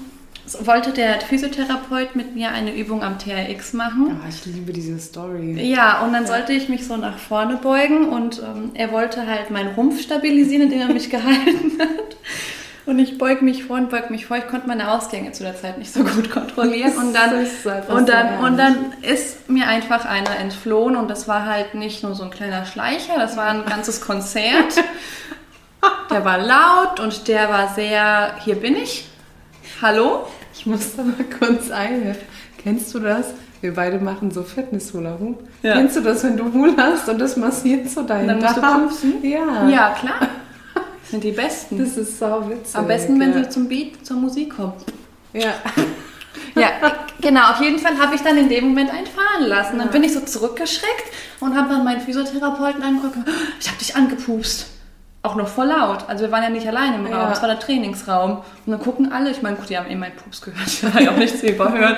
so wollte der Physiotherapeut mit mir eine Übung am TRX machen. Ah, ich liebe diese Story. Ja, und dann sollte ich mich so nach vorne beugen und ähm, er wollte halt meinen Rumpf stabilisieren, indem er mich gehalten hat. Und ich beug mich vor und beug mich vor. Ich konnte meine Ausgänge zu der Zeit nicht so gut kontrollieren. Und dann, und dann, und dann ist mir einfach einer entflohen und das war halt nicht nur so ein kleiner Schleicher, das war ein ganzes Konzert. Der war laut und der war sehr, hier bin ich. Hallo? Ich muss da mal kurz einhelfen. Kennst du das? Wir beide machen so Fitness-Hula-Hoop. Ja. Kennst du das, wenn du Hula hast und das massiert so deinen Dann musst du Darm? Ja. Ja, klar. Das sind die Besten. Das ist sau witzig. Am besten, wenn ja. sie zum Beat, zur Musik kommen. Ja. Ja, genau. Auf jeden Fall habe ich dann in dem Moment einen fahren lassen. Dann bin ich so zurückgeschreckt und habe dann meinen Physiotherapeuten angeguckt. Ich habe dich angepupst. Auch noch voll laut. Also wir waren ja nicht alleine im Raum. Ja. Es war der Trainingsraum. Und dann gucken alle, ich meine, gut, die haben eh meinen Pups gehört. Ich ja auch nichts überhören.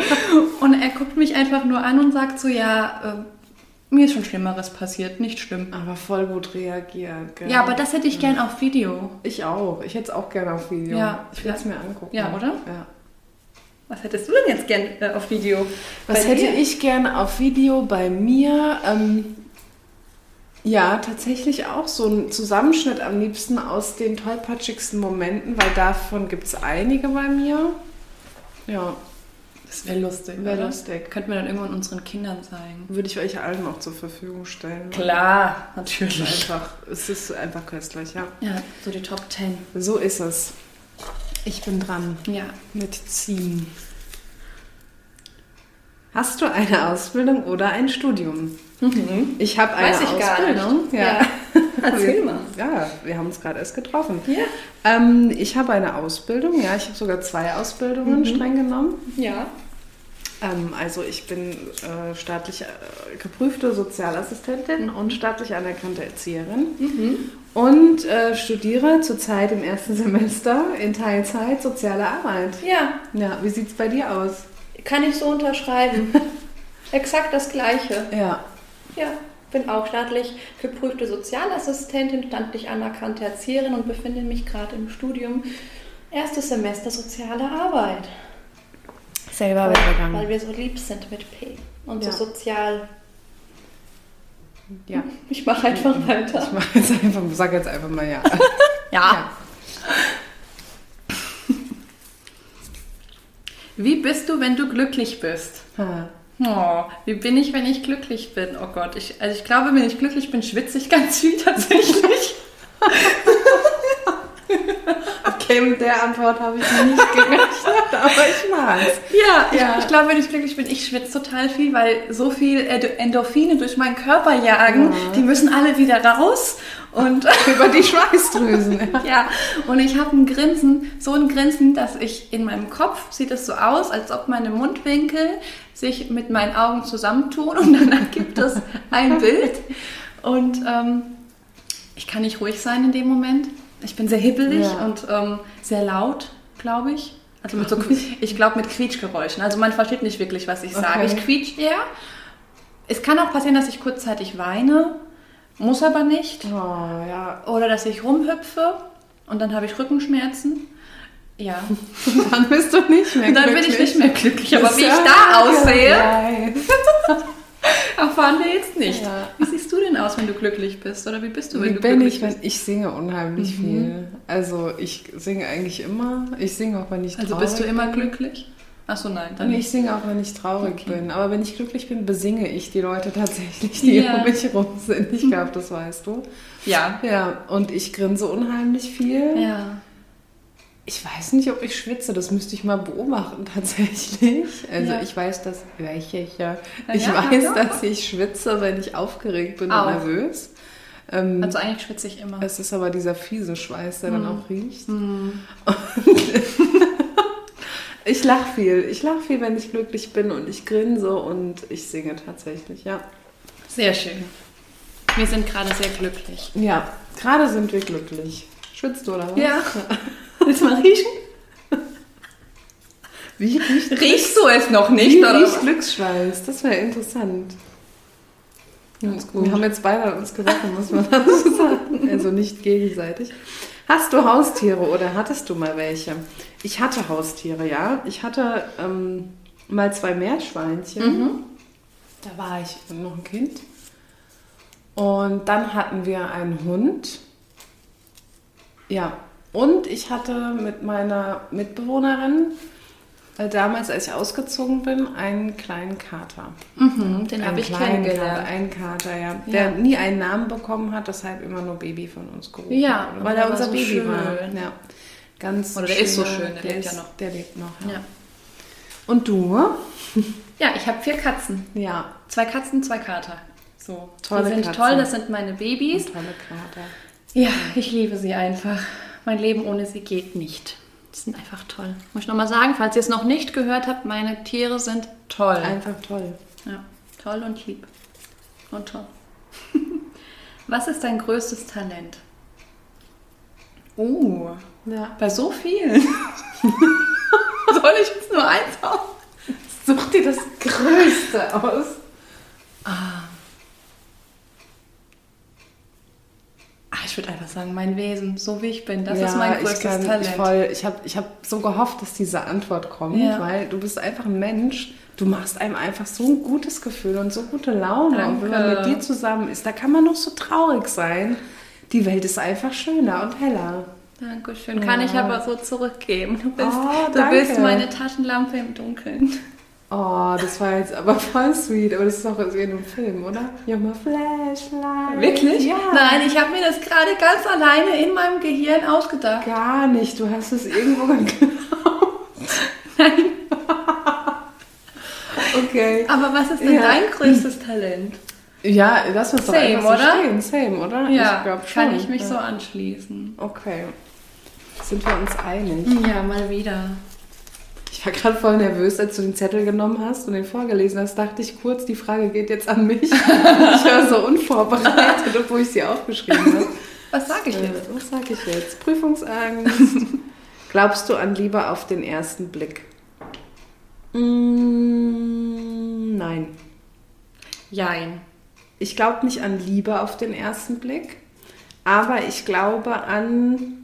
Und er guckt mich einfach nur an und sagt so, ja, äh, mir ist schon Schlimmeres passiert. Nicht schlimm. Aber voll gut reagiert. Gell? Ja, aber das hätte ich gern auf Video. Ich auch. Ich hätte es auch gerne auf Video. Ja. Ich will es mir angucken. Ja, oder? Ja. Was hättest du denn jetzt gern äh, auf Video? Was Bei hätte dir? ich gerne auf Video bei mir? Ähm, ja, tatsächlich auch so ein Zusammenschnitt am liebsten aus den tollpatschigsten Momenten, weil davon gibt es einige bei mir. Ja, Das wäre lustig. Wär oder? lustig. Könnten wir dann irgendwann unseren Kindern zeigen. würde ich euch allen auch zur Verfügung stellen. Klar, Es ist natürlich. einfach, es ist einfach köstlich, ja. Ja, so die Top 10. So ist es. Ich bin dran Ja. mit Ziehen. Hast du eine Ausbildung oder ein Studium? Ich habe eine Weiß ich gar Ausbildung. nicht. Ja. Erzähl Wir- mal. Ja, wir haben uns gerade erst getroffen. Ja. Ähm, ich habe eine Ausbildung, ja, ich habe sogar zwei Ausbildungen streng genommen. Ja. Ähm, also ich bin äh, staatlich äh, geprüfte Sozialassistentin und staatlich anerkannte Erzieherin und äh, studiere zurzeit im ersten Semester in Teilzeit soziale Arbeit. Ja, Ja, wie sieht es bei dir aus? kann ich so unterschreiben. Exakt das Gleiche. Ja, Ja, bin auch staatlich geprüfte Sozialassistentin, staatlich anerkannte Erzieherin und befinde mich gerade im Studium. Erstes Semester soziale Arbeit. selber Weil, weggegangen. weil wir so lieb sind mit P. Und Ja. so sozial. Ja, Ich mache einfach ich weiter. mach jetzt einfach, sag jetzt einfach mal ja. Ja. Wie bist du, wenn du glücklich bist? Ha. Oh, wie bin ich, wenn ich glücklich bin? Oh Gott, ich, also ich glaube, wenn ich glücklich bin, schwitze ich ganz viel tatsächlich. Okay, mit der Antwort habe ich nicht gerechnet, aber ich mag's. Ja, Ja. ich, ich glaube, wenn ich glücklich bin, ich schwitze total viel, weil so viel Endorphine durch meinen Körper jagen, Ja. die müssen alle wieder raus. Und Über die Schweißdrüsen. Ja. ja, und ich habe ein Grinsen, so ein Grinsen, dass ich in meinem Kopf sieht es so aus, als ob meine Mundwinkel sich mit meinen Augen zusammentun und dann ergibt es ein Bild. Und ähm, ich kann nicht ruhig sein in dem Moment. Ich bin sehr hibbelig Ja. und ähm, sehr laut, glaube ich. Also mit so, ich glaube mit Quietschgeräuschen. Also man versteht nicht wirklich, was ich sage. Okay. Ich quietsch eher. Es kann auch passieren, dass ich kurzzeitig weine, muss aber nicht. Oh, ja. Oder dass ich rumhüpfe und dann habe ich Rückenschmerzen. Ja. Dann bist du nicht mehr Und dann bin ich glücklich. nicht mehr glücklich. Aber wie ich da aussehe. erfahren wir jetzt nicht. Ja. Wie siehst du denn aus, wenn du glücklich bist? Oder wie bist du, wenn Wie du bin glücklich ich, wenn bist? ich singe unheimlich viel. Also ich singe eigentlich immer. Ich singe auch, wenn ich Also traurig bist du immer bin. glücklich? Achso, nein, dann ich singe auch, wenn ich traurig Okay. bin. Aber wenn ich glücklich bin, besinge ich die Leute tatsächlich, die Ja. um mich rum sind. Ich glaube, das weißt du. Ja. Ja, und ich grinse unheimlich viel. Ja. Ich weiß nicht, ob ich schwitze. Das müsste ich mal beobachten tatsächlich. Also Ja. ich weiß, dass ja. Ja, Ich ja, weiß, ja. dass ich schwitze, wenn ich aufgeregt bin Auch. und nervös. Ähm, Also eigentlich schwitze ich immer. es ist aber dieser fiese Schweiß, der dann Hm. auch riecht. Ich lache viel. Ich lache viel, wenn ich glücklich bin und ich grinse und ich singe tatsächlich, ja. Sehr schön. Wir sind gerade sehr glücklich. Ja, gerade sind wir glücklich. Schwitzt du oder was? Ja. Willst du mal riechen? Wie riecht, Riechst du es noch nicht? wie oder riecht? Glücksschweiß? Das wäre interessant. Ganz gut. Wir haben jetzt beide uns gerochen, muss man dazu sagen. Also nicht gegenseitig. Hast du Haustiere oder hattest du mal welche? Ich hatte Haustiere, ja. Ich hatte ähm, mal zwei Meerschweinchen. Da war ich noch ein Kind. Und dann hatten wir einen Hund. Ja, und ich hatte mit meiner Mitbewohnerin äh, damals, als ich ausgezogen bin, einen kleinen Kater. Mhm, den habe ich kennengelernt. Kater, einen Kater, ja. Ja. Der nie einen Namen bekommen hat, deshalb immer nur Baby von uns gerufen Ja, wurde, und weil der er unser so Baby schön. war. Ja. Ganz Oder der ist so schöner- schön, der lebt ist, ja noch. Der lebt noch, ja. Ja. Und du? ja, ich habe vier Katzen. Ja, Zwei Katzen, zwei Kater. So, Tolle die sind Katzen. toll, das sind meine Babys. tolle Kater. Ja, ich liebe sie einfach. Mein Leben ohne sie geht nicht. Die sind einfach toll. Muss ich nochmal sagen, falls ihr es noch nicht gehört habt, meine Tiere sind toll. Einfach toll. Ja, toll und lieb. Und toll. Was ist dein größtes Talent? Oh, Ja. bei so vielen. Soll ich jetzt nur eins auf? Such dir das Größte aus. Ah, ich würde einfach sagen, mein Wesen, so wie ich bin, das ja, ist mein ich größtes kann, Talent. Ich, voll, ich habe ich hab so gehofft, dass diese Antwort kommt, Ja. weil du bist einfach ein Mensch. Du machst einem einfach so ein gutes Gefühl und so gute Laune. Und wenn man Danke. mit dir zusammen ist, da kann man noch so traurig sein. Die Welt ist einfach schöner und heller. Dankeschön. Kann ich Ja. aber so zurückgeben. Du bist, Oh, du danke. bist meine Taschenlampe im Dunkeln. Oh, das war jetzt aber voll sweet. Aber das ist auch wie in einem Film, oder? You're my flashlight. Wirklich? Ja. Nein, ich habe mir das gerade ganz alleine in meinem Gehirn ausgedacht. Gar nicht. Du hast es irgendwo geglaubt. Nein. Okay. Aber was ist denn Ja. dein größtes Talent? Ja, lass uns doch Same, einfach so oder? stehen. Same, oder? Ja, ich schon. kann ich mich ja. so anschließen. Okay. Sind wir uns einig? Ja, mal wieder. Ich war gerade voll nervös, als du den Zettel genommen hast und den vorgelesen hast, dachte ich kurz, die Frage geht jetzt an mich. ich war so unvorbereitet, obwohl ich sie aufgeschrieben habe. Was sage ich Äh, jetzt? Was sage ich jetzt? Prüfungsangst. Glaubst du an Liebe auf den ersten Blick? Mm, nein. Jein. Ich glaube nicht an Liebe auf den ersten Blick, aber ich glaube an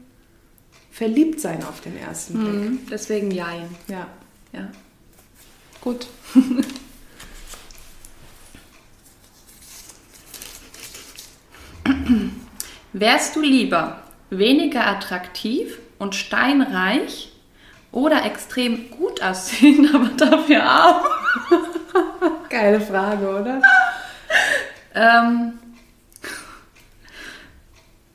Verliebtsein auf den ersten Blick. Hm, deswegen Jein. Ja, Ja. gut. Wärst du lieber weniger attraktiv und steinreich oder extrem gut aussehen, aber dafür arm? Geile Frage, oder? Ähm,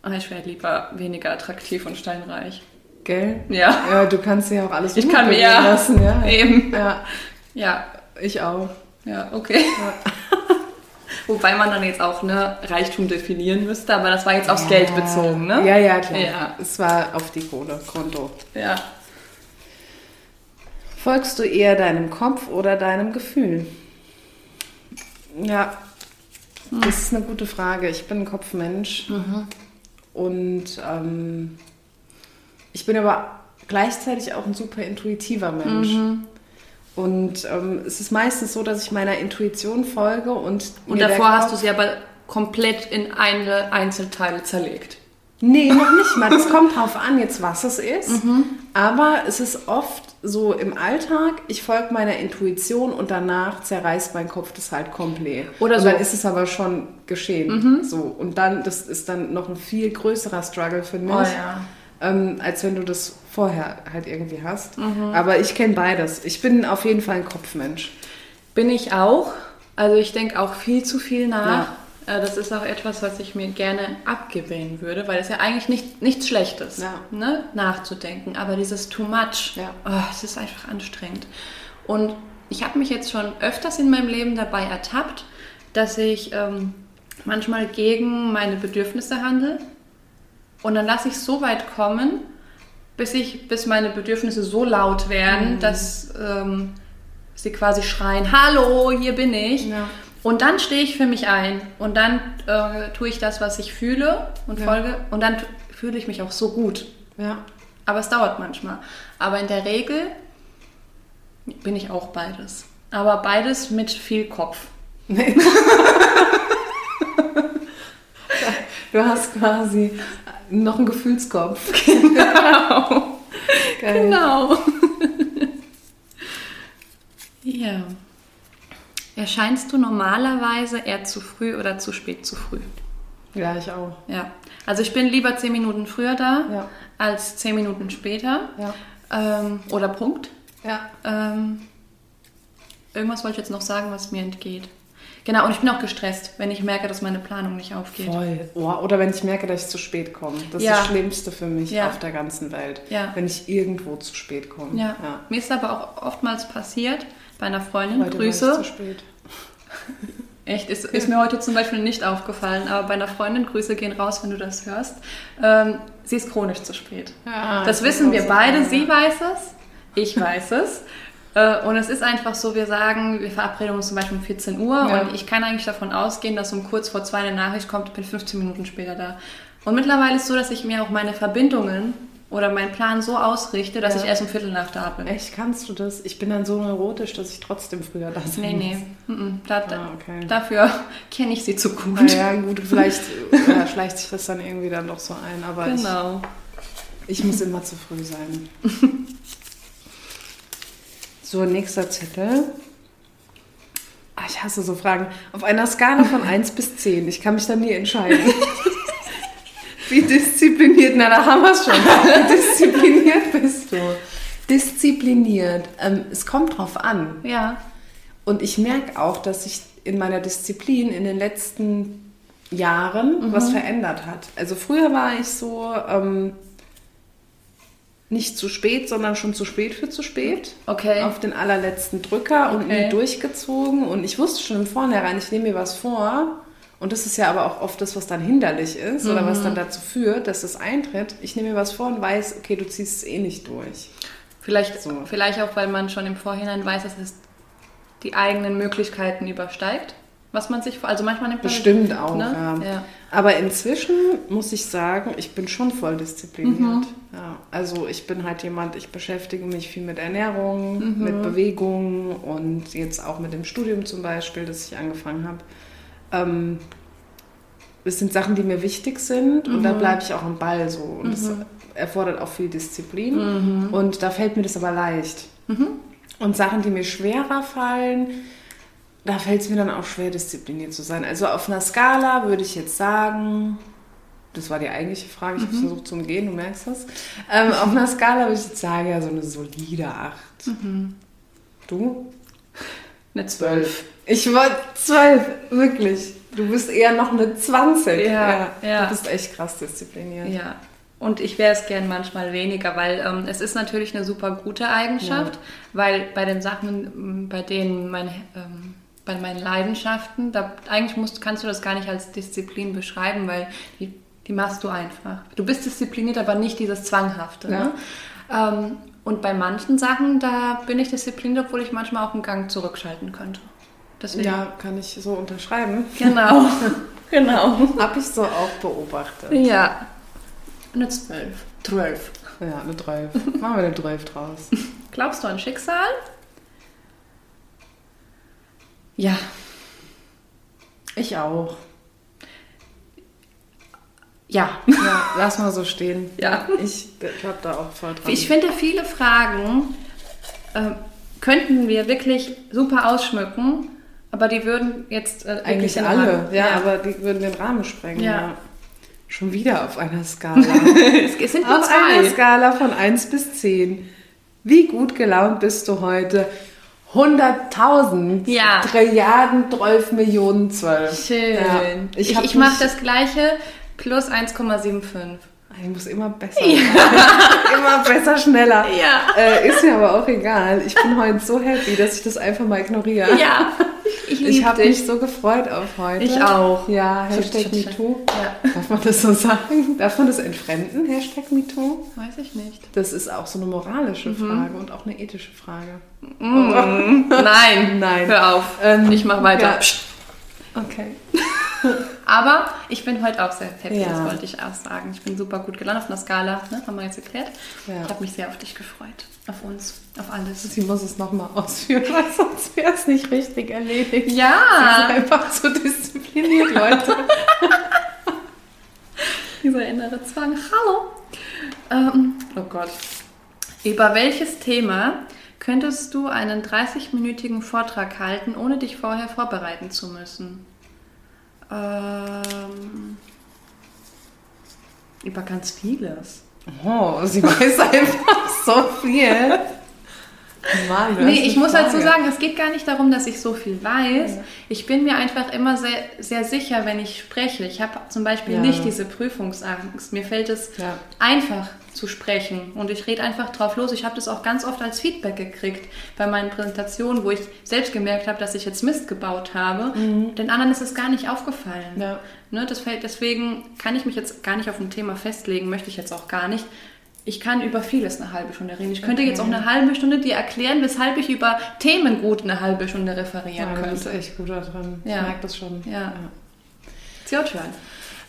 ah, ich wäre lieber weniger attraktiv und steinreich. Gell? Ja. Ja, du kannst ja auch alles Ich kann ja lassen, ja. eben. Ja, Ja, ich auch. ja, okay. Wobei man dann jetzt auch ne, Reichtum definieren müsste, aber das war jetzt aufs Geld bezogen, ne? Ja, ja, klar. Ja. Es war auf die Kohle, Konto. Ja. Folgst du eher deinem Kopf oder deinem Gefühl? Ja, das ist eine gute Frage. Ich bin ein Kopfmensch und ähm, ich bin aber gleichzeitig auch ein super intuitiver Mensch. Und ähm, es ist meistens so, dass ich meiner Intuition folge und Und davor hast du sie aber komplett in eine Einzelteile zerlegt. Nee, noch nicht mal. Das kommt drauf an, jetzt was es ist. Aber es ist oft so im Alltag, ich folge meiner Intuition und danach zerreißt mein Kopf das halt komplett. Oder und so. dann ist es aber schon geschehen. So. Und dann, das ist dann noch ein viel größerer Struggle für mich. Oh ja. Ähm, als wenn du das vorher halt irgendwie hast. Mhm. Aber ich kenne beides. Ich bin auf jeden Fall ein Kopfmensch. Bin ich auch. Also ich denke auch viel zu viel nach. Äh, Das ist auch etwas, was ich mir gerne abgewöhnen würde, weil es ja eigentlich nicht, nichts Schlechtes, Ja. ne? nachzudenken. Aber dieses Too Much, Ja. oh, es ist einfach anstrengend. Und ich habe mich jetzt schon öfters in meinem Leben dabei ertappt, dass ich ähm, manchmal gegen meine Bedürfnisse handle. Und dann lasse ich so weit kommen, bis, ich, bis meine Bedürfnisse so laut werden, dass ähm, sie quasi schreien, hallo, hier bin ich. Ja. Und dann stehe ich für mich ein und dann äh, tue ich das, was ich fühle und Ja. folge und dann fühle ich mich auch so gut. Ja. Aber es dauert manchmal. Aber in der Regel bin ich auch beides. Aber beides mit viel Kopf. Du hast quasi noch einen Gefühlskopf. Genau. Geil. Genau. ja. Erscheinst du normalerweise eher zu früh oder zu spät zu früh? Ja, ich auch. Ja. Also ich bin lieber zehn Minuten früher da Ja. als zehn Minuten später. Ja. Ähm, oder Punkt. Ja. Ähm, irgendwas wollte ich jetzt noch sagen, was mir entgeht. Genau, und ich bin auch gestresst, wenn ich merke, dass meine Planung nicht aufgeht. Voll. Oh, oder wenn ich merke, dass ich zu spät komme. Das Ja. ist das Schlimmste für mich Ja. auf der ganzen Welt. Ja. Wenn ich irgendwo zu spät komme. Ja. Mir ist aber auch oftmals passiert, bei einer Freundin, Heute war ich Grüße. zu spät. Echt, ist, ist mir heute zum Beispiel nicht aufgefallen, aber bei einer Freundin, Grüße gehen raus, wenn du das hörst. Ähm, sie ist chronisch zu spät. Ja, das wissen wir beide. Sie weiß es, ich weiß es. Äh, Und es ist einfach so, wir sagen, wir verabreden uns zum Beispiel um 14 Uhr Ja. und ich kann eigentlich davon ausgehen, dass um kurz vor zwei eine Nachricht kommt, ich bin 15 Minuten später da. Und mittlerweile ist es so, dass ich mir auch meine Verbindungen oder meinen Plan so ausrichte, dass Ja. ich erst um Viertel nach da bin. Echt, kannst du das? Ich bin dann so neurotisch, dass ich trotzdem früher da sein Nee, nee. Da, Ah, okay. Dafür kenne ich sie zu gut. Ah, ja, gut, vielleicht ja, schleicht sich das dann irgendwie dann doch so ein, aber Genau. ich, ich muss immer zu früh sein. So, nächster Zettel. Ah, ich hasse so Fragen. Auf einer Skala von 1 bis 10. Ich kann mich da nie entscheiden. Wie diszipliniert, na da haben wir es schon. Wie diszipliniert bist du? Diszipliniert. Ähm, es kommt drauf an. Ja. Und ich merke auch, dass sich in meiner Disziplin in den letzten Jahren was verändert hat. Also früher war ich so ähm, nicht zu spät, sondern schon zu spät für zu spät. Okay. Auf den allerletzten Drücker und Okay. nie durchgezogen. Und ich wusste schon im Vornherein, ich nehme mir was vor. Und das ist ja aber auch oft das, was dann hinderlich ist oder was dann dazu führt, dass es eintritt. Ich nehme mir was vor und weiß, okay, du ziehst es eh nicht durch. Vielleicht, So. vielleicht auch, weil man schon im Vorhinein weiß, dass es die eigenen Möglichkeiten übersteigt, was man sich. Also manchmal nimmt man Bestimmt auch, Ne? ja. Ja. Aber inzwischen muss ich sagen, ich bin schon voll diszipliniert. Mhm. Ja, also ich bin halt jemand, ich beschäftige mich viel mit Ernährung, Mhm. mit Bewegung und jetzt auch mit dem Studium zum Beispiel, das ich angefangen habe. Ähm, es sind Sachen, die mir wichtig sind und Mhm. da bleibe ich auch am Ball so. Und das erfordert auch viel Disziplin Mhm. und da fällt mir das aber leicht. Und Sachen, die mir schwerer fallen, da fällt es mir dann auch schwer, diszipliniert zu sein. Also auf einer Skala würde ich jetzt sagen, das war die eigentliche Frage, ich habe versucht zu umgehen, du merkst das. Ähm, auf einer Skala würde ich jetzt sagen, ja, so eine solide 8. Du? Eine 12. Ich war 12, wirklich. Du bist eher noch eine 20. Ja, ja. Du bist echt krass diszipliniert. Ja. Und ich wäre es gern manchmal weniger, weil ähm, es ist natürlich eine super gute Eigenschaft, ja. weil bei den Sachen, bei denen meine, ähm, bei meinen Leidenschaften, da eigentlich musst, kannst du das gar nicht als Disziplin beschreiben, weil die, die machst du einfach. Du bist diszipliniert, aber nicht dieses Zwanghafte. Ja. Ne? Ähm, und bei manchen Sachen, da bin ich diszipliniert, obwohl ich manchmal auch einen Gang zurückschalten könnte. Deswegen. Ja, kann ich so unterschreiben. Genau. genau. Habe ich so auch beobachtet. Ja. Eine 12. 12. Ja, eine 12. Machen wir eine 12 draus. Glaubst du an Schicksal? Ja. Ich auch. Ja. Ja, lass mal so stehen. Ja. Ich glaube da auch voll dran. Ich finde, viele Fragen äh, könnten wir wirklich super ausschmücken, aber die würden jetzt äh, eigentlich alle, ja, ja, aber die würden den Rahmen sprengen. Ja. ja. Schon wieder auf einer Skala. es sind nur auf zwei. einer Skala von 1 bis 10. Wie gut gelaunt bist du heute? 100.000, ja. Trilliarden, 12 Millionen, 12. Schön. Ja. Ich, ich, ich mache das Gleiche plus 1,75. Ich muss immer besser. Ja. immer besser, schneller. Ja. Äh, ist mir aber auch egal. Ich bin heute so happy, dass ich das einfach mal ignoriere. Ja. Ich, ich habe mich so gefreut auf heute. Ich auch. Ja, Hashtag MeToo. Ja. Darf man das so sagen? Darf man das entfremden, Hashtag MeToo? Weiß ich nicht. Das ist auch so eine moralische mhm. Frage und auch eine ethische Frage. Mhm. Nein. Nein. Hör auf. Ähm, ich mache weiter. Ja. Okay. Aber ich bin heute auch sehr happy, ja. das wollte ich auch sagen. Ich bin super gut gelandet auf einer Skala, ne? haben wir jetzt erklärt. Ja. Ich habe mich sehr auf dich gefreut, auf uns, auf alles. Sie muss es nochmal ausführen, weil sonst wäre es nicht richtig erledigt. Ja. Sie ist einfach zu diszipliniert, Leute. Dieser innere Zwang. Hallo. Ähm, oh Gott. Über welches Thema könntest du einen 30-minütigen Vortrag halten, ohne dich vorher vorbereiten zu müssen? Ähm, über ganz vieles. Oh, sie weiß einfach so viel. Mann, nee, ich muss dazu sagen, es geht gar nicht darum, dass ich so viel weiß. Ja. Ich bin mir einfach immer sehr, sehr sicher, wenn ich spreche. Ich habe zum Beispiel ja. nicht diese Prüfungsangst. Mir fällt es ja. einfach zu sprechen und ich rede einfach drauf los. Ich habe das auch ganz oft als Feedback gekriegt bei meinen Präsentationen, wo ich selbst gemerkt habe, dass ich jetzt Mist gebaut habe. Mhm. Den anderen ist es gar nicht aufgefallen. Ne, das fällt, deswegen kann ich mich jetzt gar nicht auf ein Thema festlegen, möchte ich jetzt auch gar nicht ich kann über vieles eine halbe Stunde reden. Ich könnte okay. jetzt auch eine halbe Stunde dir erklären, weshalb ich über Themen gut eine halbe Stunde referieren ja, könnte. Du bist echt gut da drin. Ja. Ich merke das schon. Ja. ja. It's your turn.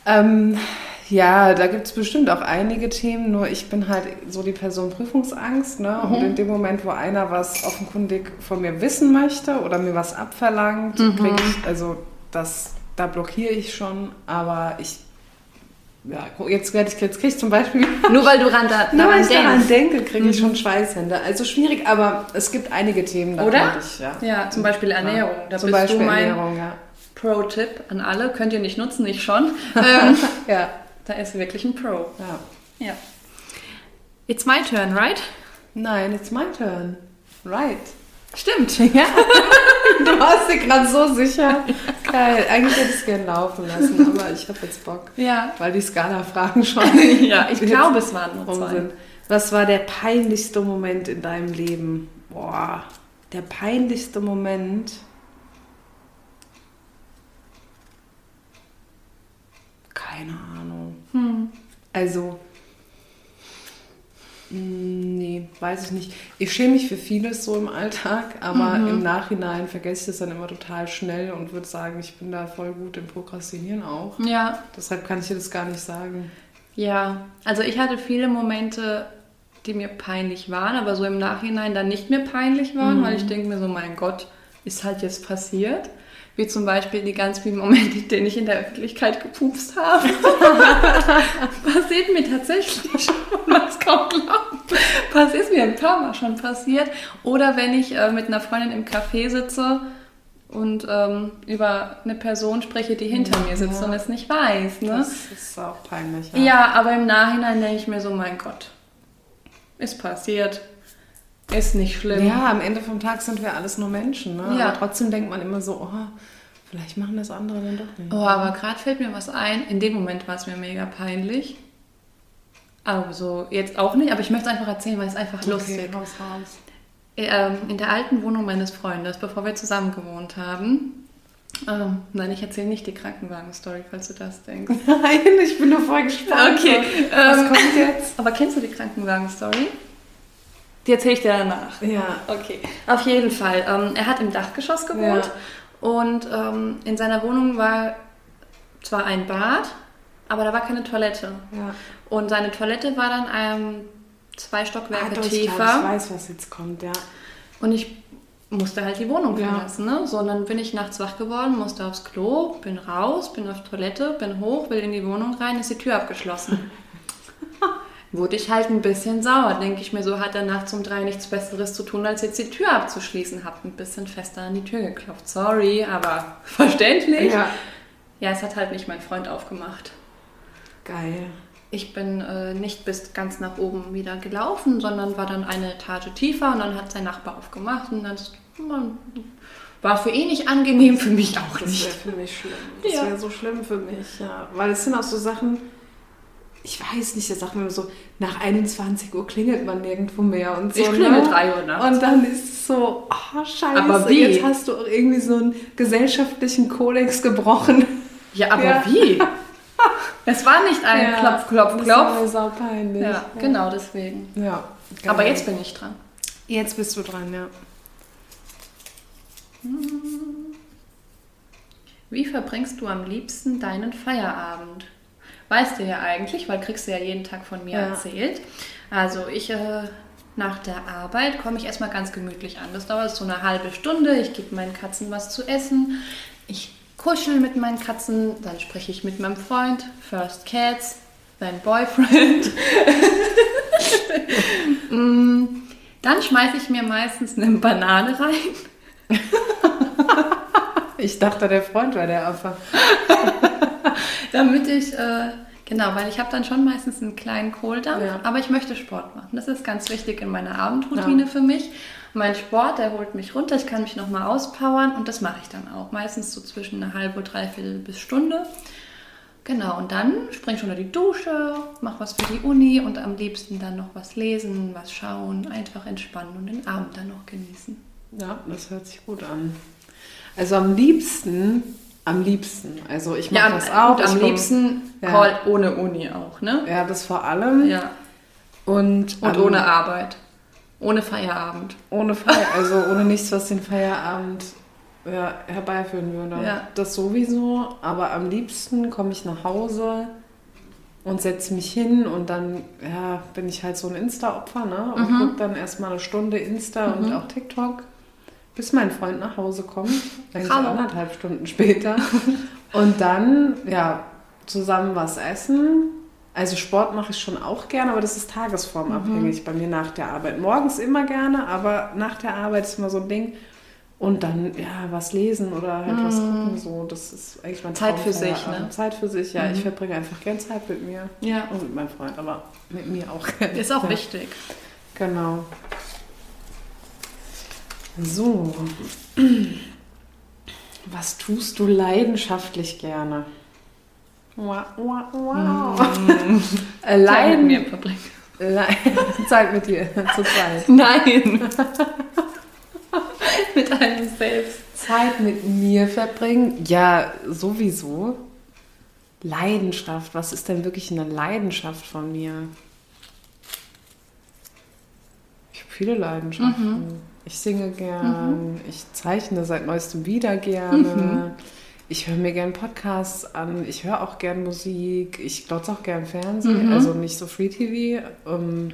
Ähm, ja, da gibt es bestimmt auch einige Themen, nur ich bin halt so die Person Prüfungsangst. Ne? Mhm. Und in dem Moment, wo einer was offenkundig von mir wissen möchte oder mir was abverlangt, mhm. kriege ich, also das, da blockiere ich schon, aber ich ja, jetzt werde ich jetzt kriege ich zum Beispiel nur weil du ran da, nur weil ich daran denke, kriege ich mhm. schon Schweißhände. Also schwierig, aber es gibt einige Themen, da oder? Ich, ja. ja, zum Beispiel Ernährung. Da zum Beispiel du mein Ernährung, ja. Pro-Tipp an alle, könnt ihr nicht nutzen, ich schon. ähm, ja, da ist wirklich ein Pro. Ja. ja. It's my turn, right? Nein, it's my turn. Right. Stimmt. Ja. du warst dir gerade so sicher. Geil. Eigentlich hätte ich es gerne laufen lassen, aber ich habe jetzt Bock. Ja. Weil die Skala-Fragen schon. ja, ich glaube, es waren nur zwei. Sind. Was war der peinlichste Moment in deinem Leben? Boah, der peinlichste Moment. Keine Ahnung. Hm. Also, hm, nee, weiß ich nicht. Ich schäme mich für vieles so im Alltag, aber mhm. im Nachhinein vergesse ich das dann immer total schnell und würde sagen, ich bin da voll gut im Prokrastinieren auch. Ja. Deshalb kann ich dir das gar nicht sagen. Ja, also ich hatte viele Momente, die mir peinlich waren, aber so im Nachhinein dann nicht mehr peinlich waren, mhm. weil ich denke mir so, mein Gott, ist halt jetzt passiert. Wie zum Beispiel die ganz vielen Momente, in denen ich in der Öffentlichkeit gepupst habe. passiert mir tatsächlich schon, man es kaum glaubt. Was ist mir ein paar Mal schon passiert. Oder wenn ich äh, mit einer Freundin im Café sitze und ähm, über eine Person spreche, die hinter ja, mir sitzt ja. und es nicht weiß. Ne? Das ist auch peinlich. Ja. ja, aber im Nachhinein denke ich mir so, mein Gott, ist passiert. Ist nicht schlimm. Ja, am Ende vom Tag sind wir alles nur Menschen. Ne? Ja. Aber trotzdem denkt man immer so, oh, vielleicht machen das andere dann doch nicht. Oh, aber gerade fällt mir was ein. In dem Moment war es mir mega peinlich. Also jetzt auch nicht, aber ich möchte es einfach erzählen, weil es einfach lustig Okay, raus, raus. ähm, in der alten Wohnung meines Freundes, bevor wir zusammen gewohnt haben. Ähm, nein, ich erzähle nicht die Krankenwagen-Story, falls du das denkst. Nein, ich bin nur voll gespannt. Okay, Was ähm, kommt jetzt? Aber kennst du die Krankenwagen-Story? Die erzähle ich dir danach. Ja. Okay. Auf jeden Fall. Ähm, er hat im Dachgeschoss gewohnt und ähm, in seiner Wohnung war zwar ein Bad, aber da war keine Toilette. Ja. Und seine Toilette war dann ähm, zwei Stockwerke Ah, doch, ich, glaub, tiefer. ich weiß, was jetzt kommt, ja. Und ich musste halt die Wohnung Ja. verlassen. Ne? So, und dann bin ich nachts wach geworden, musste aufs Klo, bin raus, bin auf Toilette, bin hoch, will in die Wohnung rein, ist die Tür abgeschlossen. Wurde ich halt ein bisschen sauer, denke ich mir so, hat er nachts um drei nichts Besseres zu tun, als jetzt die Tür abzuschließen. Hab ein bisschen fester an die Tür geklopft. Sorry, aber verständlich. Ja. Ja, es hat halt nicht mein Freund aufgemacht. Geil. Ich bin äh, nicht bis ganz nach oben wieder gelaufen, sondern war dann eine Etage tiefer und dann hat sein Nachbar aufgemacht und dann man, war für ihn nicht angenehm, für mich auch Das nicht. wäre für mich schlimm. Das Ja. wäre so schlimm für mich, ja. Weil es sind auch so Sachen, ich weiß nicht, da sagt man immer so, nach 21 Uhr klingelt man nirgendwo mehr und so. Ich klingel ne? 3 Uhr nachts. Und dann ist es so, oh scheiße, Aber wie? jetzt hast du irgendwie so einen gesellschaftlichen Kodex gebrochen. Ja, aber Ja. wie? Es war nicht ein Ja, Klopf, Klopf, Das war Klopf. mir saupeinlich. Ja, genau deswegen. Ja, Aber geil. jetzt bin ich dran. Jetzt bist du dran, ja. Wie verbringst du am liebsten deinen Feierabend? Weißt du ja eigentlich, weil kriegst du ja jeden Tag von mir Ja. erzählt. Also ich äh, nach der Arbeit komme ich erstmal ganz gemütlich an. Das dauert so eine halbe Stunde. Ich gebe meinen Katzen was zu essen. Ich kuschel mit meinen Katzen. Dann spreche ich mit meinem Freund. First Cats, dein Boyfriend. Mm, Dann schmeiße ich mir meistens eine Banane rein. Ich dachte, der Freund war der Affe. Damit ich, äh, genau, weil ich habe dann schon meistens einen kleinen Kohldampf, Ja. aber ich möchte Sport machen. Das ist ganz wichtig in meiner Abendroutine Ja. für mich. Mein Sport, der holt mich runter, ich kann mich nochmal auspowern und das mache ich dann auch. Meistens so zwischen eine halbe, dreiviertel bis Stunde. Genau, und dann spring schon unter die Dusche, mach was für die Uni und am liebsten dann noch was lesen, was schauen, einfach entspannen und den Abend dann noch genießen. Ja, das hört sich gut an. Also am liebsten, am liebsten, also ich mache Ja, das auch. gut, am ich komm- liebsten Ja. Call ohne Uni auch, ne? Ja, das vor allem. Ja. Und, Und am- ohne Arbeit. Ohne Feierabend. Ohne Feier, also ohne nichts, was den Feierabend ja, herbeiführen würde. Ja. Das sowieso, aber am liebsten komme ich nach Hause und setze mich hin und dann ja, bin ich halt so ein Insta-Opfer ne? und Mhm. gucke dann erstmal eine Stunde Insta und auch TikTok, bis mein Freund nach Hause kommt, eigentlich Hallo. anderthalb Stunden später. und dann, ja, zusammen was essen. Also Sport mache ich schon auch gerne, aber das ist tagesformabhängig bei mir nach der Arbeit. Morgens immer gerne, aber nach der Arbeit ist immer so ein Ding. Und dann, ja, was lesen oder halt was gucken, so. Das ist eigentlich mein Zeit für sich, ne? Zeit für sich, ja. Ich verbringe einfach gern Zeit mit mir. Ja. Und mit meinem Freund, aber mit mir auch gerne. Ist auch ja. wichtig. Genau. So. Was tust du leidenschaftlich gerne? Wow, wow, wow. Äh, Zeit mit Leiden, mir verbringen. Le Zeit mit dir, zu zweit. Nein. mit einem selbst. Zeit mit mir verbringen? Ja, sowieso. Leidenschaft. Was ist denn wirklich eine Leidenschaft von mir? Ich habe viele Leidenschaften. Ich singe gern, ich zeichne seit neuestem wieder gerne. Ich höre mir gern Podcasts an, ich höre auch gern Musik, ich glotze auch gern Fernsehen, also nicht so Free TV. Ähm,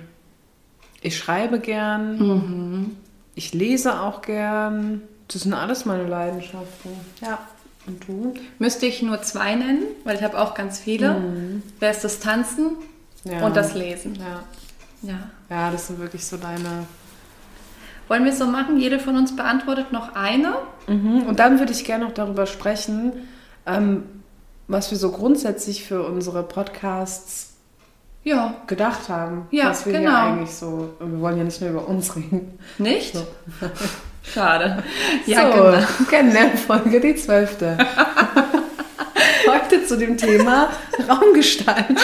ich schreibe gern, ich lese auch gern. Das sind alles meine Leidenschaften. Ja. Und du? Müsste ich nur zwei nennen, weil ich habe auch ganz viele. Wäre es das Tanzen Ja. und das Lesen. Ja. Ja. ja, das sind wirklich so deine. Wollen wir es so machen? Jede von uns beantwortet noch eine. Mhm. Und dann würde ich gerne noch darüber sprechen, ähm, was wir so grundsätzlich für unsere Podcasts Ja. gedacht haben. Ja, was wir genau. hier eigentlich so. Wir wollen ja nicht nur über uns reden. Nicht? So. Schade. Ja, so, genau. Kennenlernfolge, die zwölfte. Heute zu dem Thema Raumgestaltung.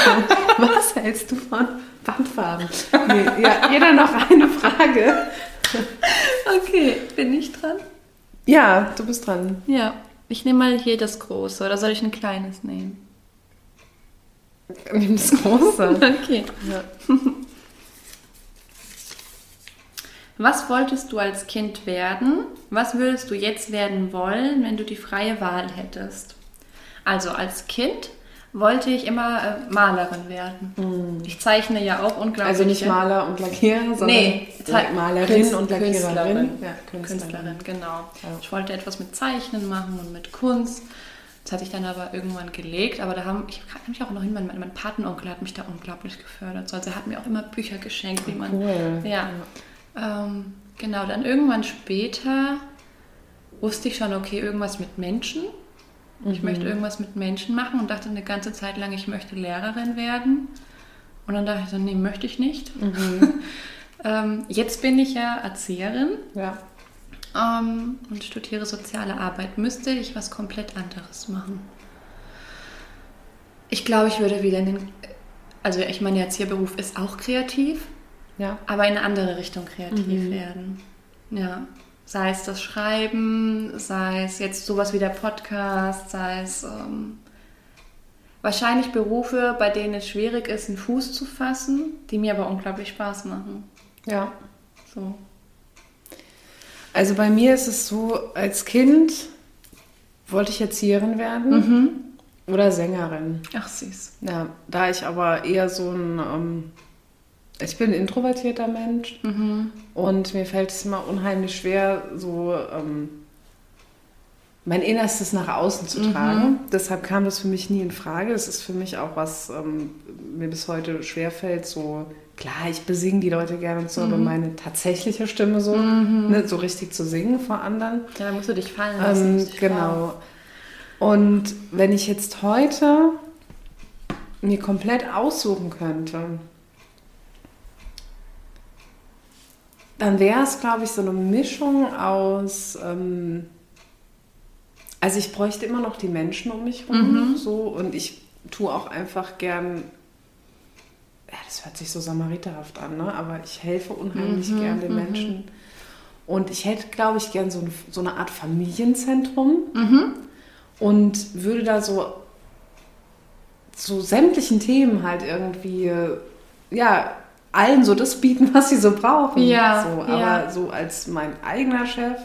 Was hältst du von Wandfarben. Nee, ja, jeder noch eine Frage. Okay, bin ich dran? Ja, du bist dran. Ja. Ich nehme mal hier das große oder soll ich ein kleines nehmen? Nimm das große. Okay. Ja. Was wolltest du als Kind werden? Was würdest du jetzt werden wollen, wenn du die freie Wahl hättest? Also als Kind wollte ich immer äh, Malerin werden. Ich zeichne ja auch unglaublich. Also nicht. Maler und Lackierer, sondern Nee, Malerin Künst- und Lackiererin. Künstlerin. Ja, Künstlerin. Künstlerin, genau. Ja. Ich wollte etwas mit Zeichnen machen und mit Kunst. Das hatte ich dann aber irgendwann gelegt. Aber da haben, ich kann mich auch noch hin, mein, mein Patenonkel hat mich da unglaublich gefördert. So, Also er hat mir auch immer Bücher geschenkt, wie man. Cool. Ja. Ähm, genau, dann irgendwann später wusste ich schon, okay, irgendwas mit Menschen. Ich Mhm. möchte irgendwas mit Menschen machen und dachte eine ganze Zeit lang, ich möchte Lehrerin werden. Und dann dachte ich so, nee, möchte ich nicht. Mhm. ähm, jetzt bin ich ja Erzieherin Ja. ähm, und studiere soziale Arbeit. Müsste ich was komplett anderes machen? Ich glaube, ich würde wieder in den. Also, ich meine, der Erzieherberuf ist auch kreativ, Ja. aber in eine andere Richtung kreativ Mhm. werden. Ja. Sei es das Schreiben, sei es jetzt sowas wie der Podcast, sei es ähm, wahrscheinlich Berufe, bei denen es schwierig ist, einen Fuß zu fassen, die mir aber unglaublich Spaß machen. Ja. So. Also bei mir ist es so, als Kind wollte ich Erzieherin werden Mhm. oder Sängerin. Ach süß. Ja, da ich aber eher so ein, ähm, ich bin ein introvertierter Mensch Mhm. und mir fällt es immer unheimlich schwer, so ähm, mein Innerstes nach außen zu tragen. Deshalb kam das für mich nie in Frage. Das ist für mich auch was ähm, mir bis heute schwerfällt. So klar, ich besinge die Leute gerne und so, aber meine tatsächliche Stimme so, ne, so richtig zu singen vor anderen. Ja, da musst du dich fallen lassen. Ähm, musst dich genau. Und wenn ich jetzt heute mir komplett aussuchen könnte, dann wäre es, glaube ich, so eine Mischung aus. Ähm, also ich bräuchte immer noch die Menschen um mich herum, so und ich tue auch einfach gern. Ja, das hört sich so samariterhaft an, ne? aber ich helfe unheimlich gern den Menschen. Und ich hätte, glaube ich, gern so, ein, so eine Art Familienzentrum und würde da so, so sämtlichen Themen halt irgendwie, äh, ja, allen so das bieten, was sie so brauchen. Ja, so, aber ja. so als mein eigener Chef.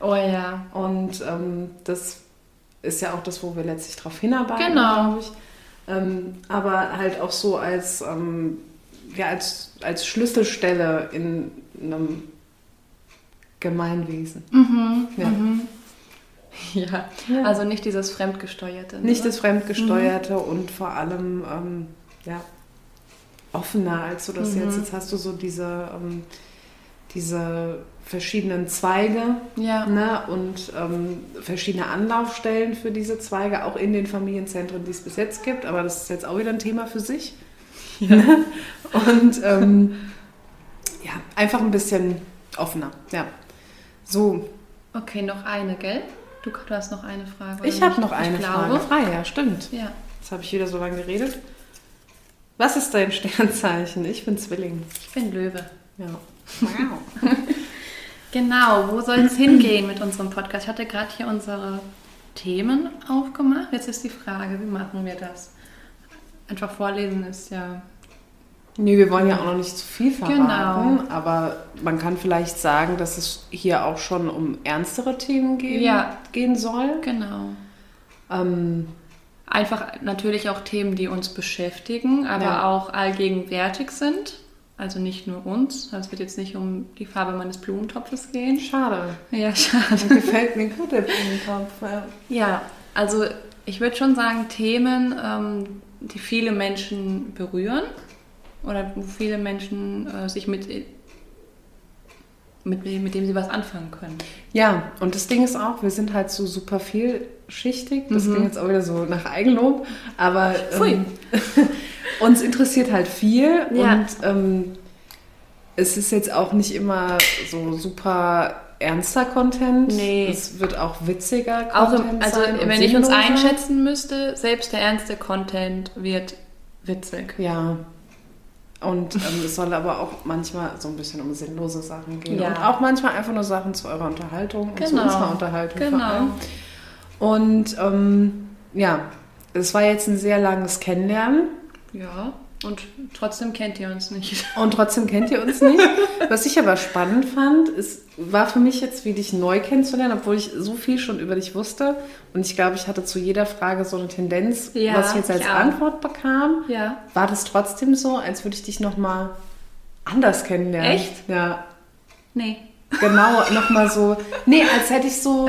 Oh ja. Und ähm, das ist ja auch das, wo wir letztlich drauf hinarbeiten, Genau. glaube ich. Ähm, aber halt auch so als, ähm, ja, als, als Schlüsselstelle in einem Gemeinwesen. Mhm. Ja. Ja. Ja. Also nicht dieses Fremdgesteuerte. ne? Nicht das Fremdgesteuerte und vor allem ähm, ja, offener, als du das jetzt. Jetzt hast du so diese, ähm, diese verschiedenen Zweige Ja. ne, und ähm, verschiedene Anlaufstellen für diese Zweige, auch in den Familienzentren, die es bis jetzt gibt. Aber das ist jetzt auch wieder ein Thema für sich. Ne? Und ähm, ja, einfach ein bisschen offener. Ja. So, Okay, noch eine, gell? Du, du hast noch eine Frage. ich habe noch eine ich Frage. Frei, ja, stimmt. Ja. Jetzt habe ich wieder so lange geredet. Was ist dein Sternzeichen? Ich bin Zwilling. Ich bin Löwe. Ja. Wow. Genau, wo soll es hingehen mit unserem Podcast? Ich hatte gerade hier unsere Themen aufgemacht. Jetzt ist die Frage, wie machen wir das? Einfach vorlesen ist ja. Nee, wir wollen ja auch noch nicht zu viel verraten, Genau. aber man kann vielleicht sagen, dass es hier auch schon um ernstere Themen gehen, Ja. gehen soll. Genau. Ähm, Einfach natürlich auch Themen, die uns beschäftigen, aber Ja. auch allgegenwärtig sind. Also nicht nur uns. Also es wird jetzt nicht um die Farbe meines Blumentopfes gehen. schade. Ja, schade. Das gefällt mir gut, der Blumentopf. Ja. Ja, also ich würde schon sagen, Themen, ähm, die viele Menschen berühren oder wo viele Menschen äh, sich mit, mit, mit dem sie was anfangen können. ja, und das Ding ist auch, wir sind halt so super vielschichtig. Das Mhm. klingt jetzt auch wieder so nach Eigenlob, aber ähm, uns interessiert halt viel Ja. und ähm, es ist jetzt auch nicht immer so super ernster Content. Nee. Es wird auch witziger Auch im, Content also sein wenn ich uns einschätzen müsste, selbst der ernste Content wird witzig. Ja. Und ähm, es soll aber auch manchmal so ein bisschen um sinnlose Sachen gehen. Ja. Und auch manchmal einfach nur Sachen zu eurer Unterhaltung und zu Genau. unserer Unterhaltung Genau. vor allem. Und ähm, ja, es war jetzt ein sehr langes Kennenlernen. Ja, und trotzdem kennt ihr uns nicht. Und trotzdem kennt ihr uns nicht. Was ich aber spannend fand, ist, war für mich jetzt, wie dich neu kennenzulernen, obwohl ich so viel schon über dich wusste. Und ich glaube, ich hatte zu jeder Frage so eine Tendenz, Ja, was ich jetzt als ich. Antwort bekam. Ja. War das trotzdem so, als würde ich dich nochmal anders kennenlernen? Echt? Ja. Nee. Genau, nochmal so. Nee, als hätte ich so.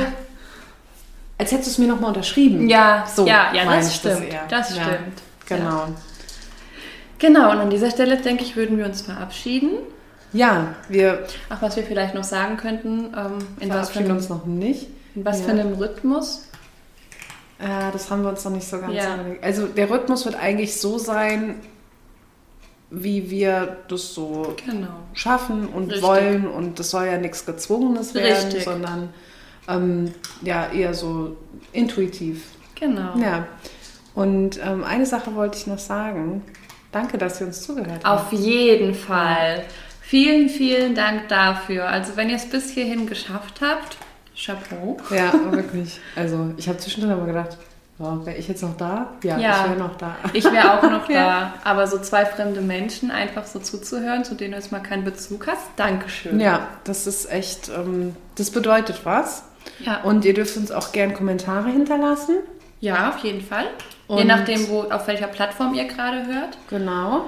Als hättest du es mir nochmal unterschrieben. Ja, so. ja, ja, das stimmt. eher. Das Ja, stimmt. Genau. Genau, und an dieser Stelle, denke ich, würden wir uns verabschieden. Ja, wir Ach, was wir vielleicht noch sagen könnten, ähm, in, was für, einem- uns noch nicht. in was Ja. für einem Rhythmus. Ja, das haben wir uns noch nicht so ganz Ja. überlegt. Also der Rhythmus wird eigentlich so sein, wie wir das so Genau. schaffen und Richtig. wollen. Und das soll ja nichts Gezwungenes werden, Richtig. sondern ähm, ja eher so intuitiv. Genau. Ja. Und ähm, eine Sache wollte ich noch sagen. Danke, dass ihr uns zugehört habt. Auf jeden Fall. Vielen, vielen Dank dafür. Also wenn ihr es bis hierhin geschafft habt, Chapeau. Ja, wirklich. Also ich habe zwischendrin aber gedacht, oh, wäre ich jetzt noch da? Ja, Ja. ich wäre noch da. Ich wäre auch noch Ja. da. Aber so zwei fremde Menschen einfach so zuzuhören, zu denen du jetzt mal keinen Bezug hast, Dankeschön. Ja, das ist echt, ähm, das bedeutet was. Ja, Und ihr dürft uns auch gern Kommentare hinterlassen. ja auf jeden Fall. Je Und- nachdem, wo, auf welcher Plattform ihr gerade hört. Genau.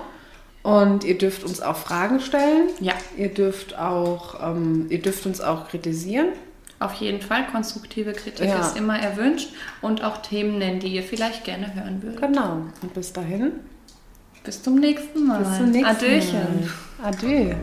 Und ihr dürft uns auch Fragen stellen. Ja, Ihr dürft auch, ähm, ihr dürft uns auch kritisieren. auf jeden Fall. Konstruktive Kritik Ja. ist immer erwünscht. Und auch Themen nennen, die ihr vielleicht gerne hören würdet. Genau. Und bis dahin. Bis zum nächsten Mal. Bis zum nächsten Adöchen. Mal. Adö.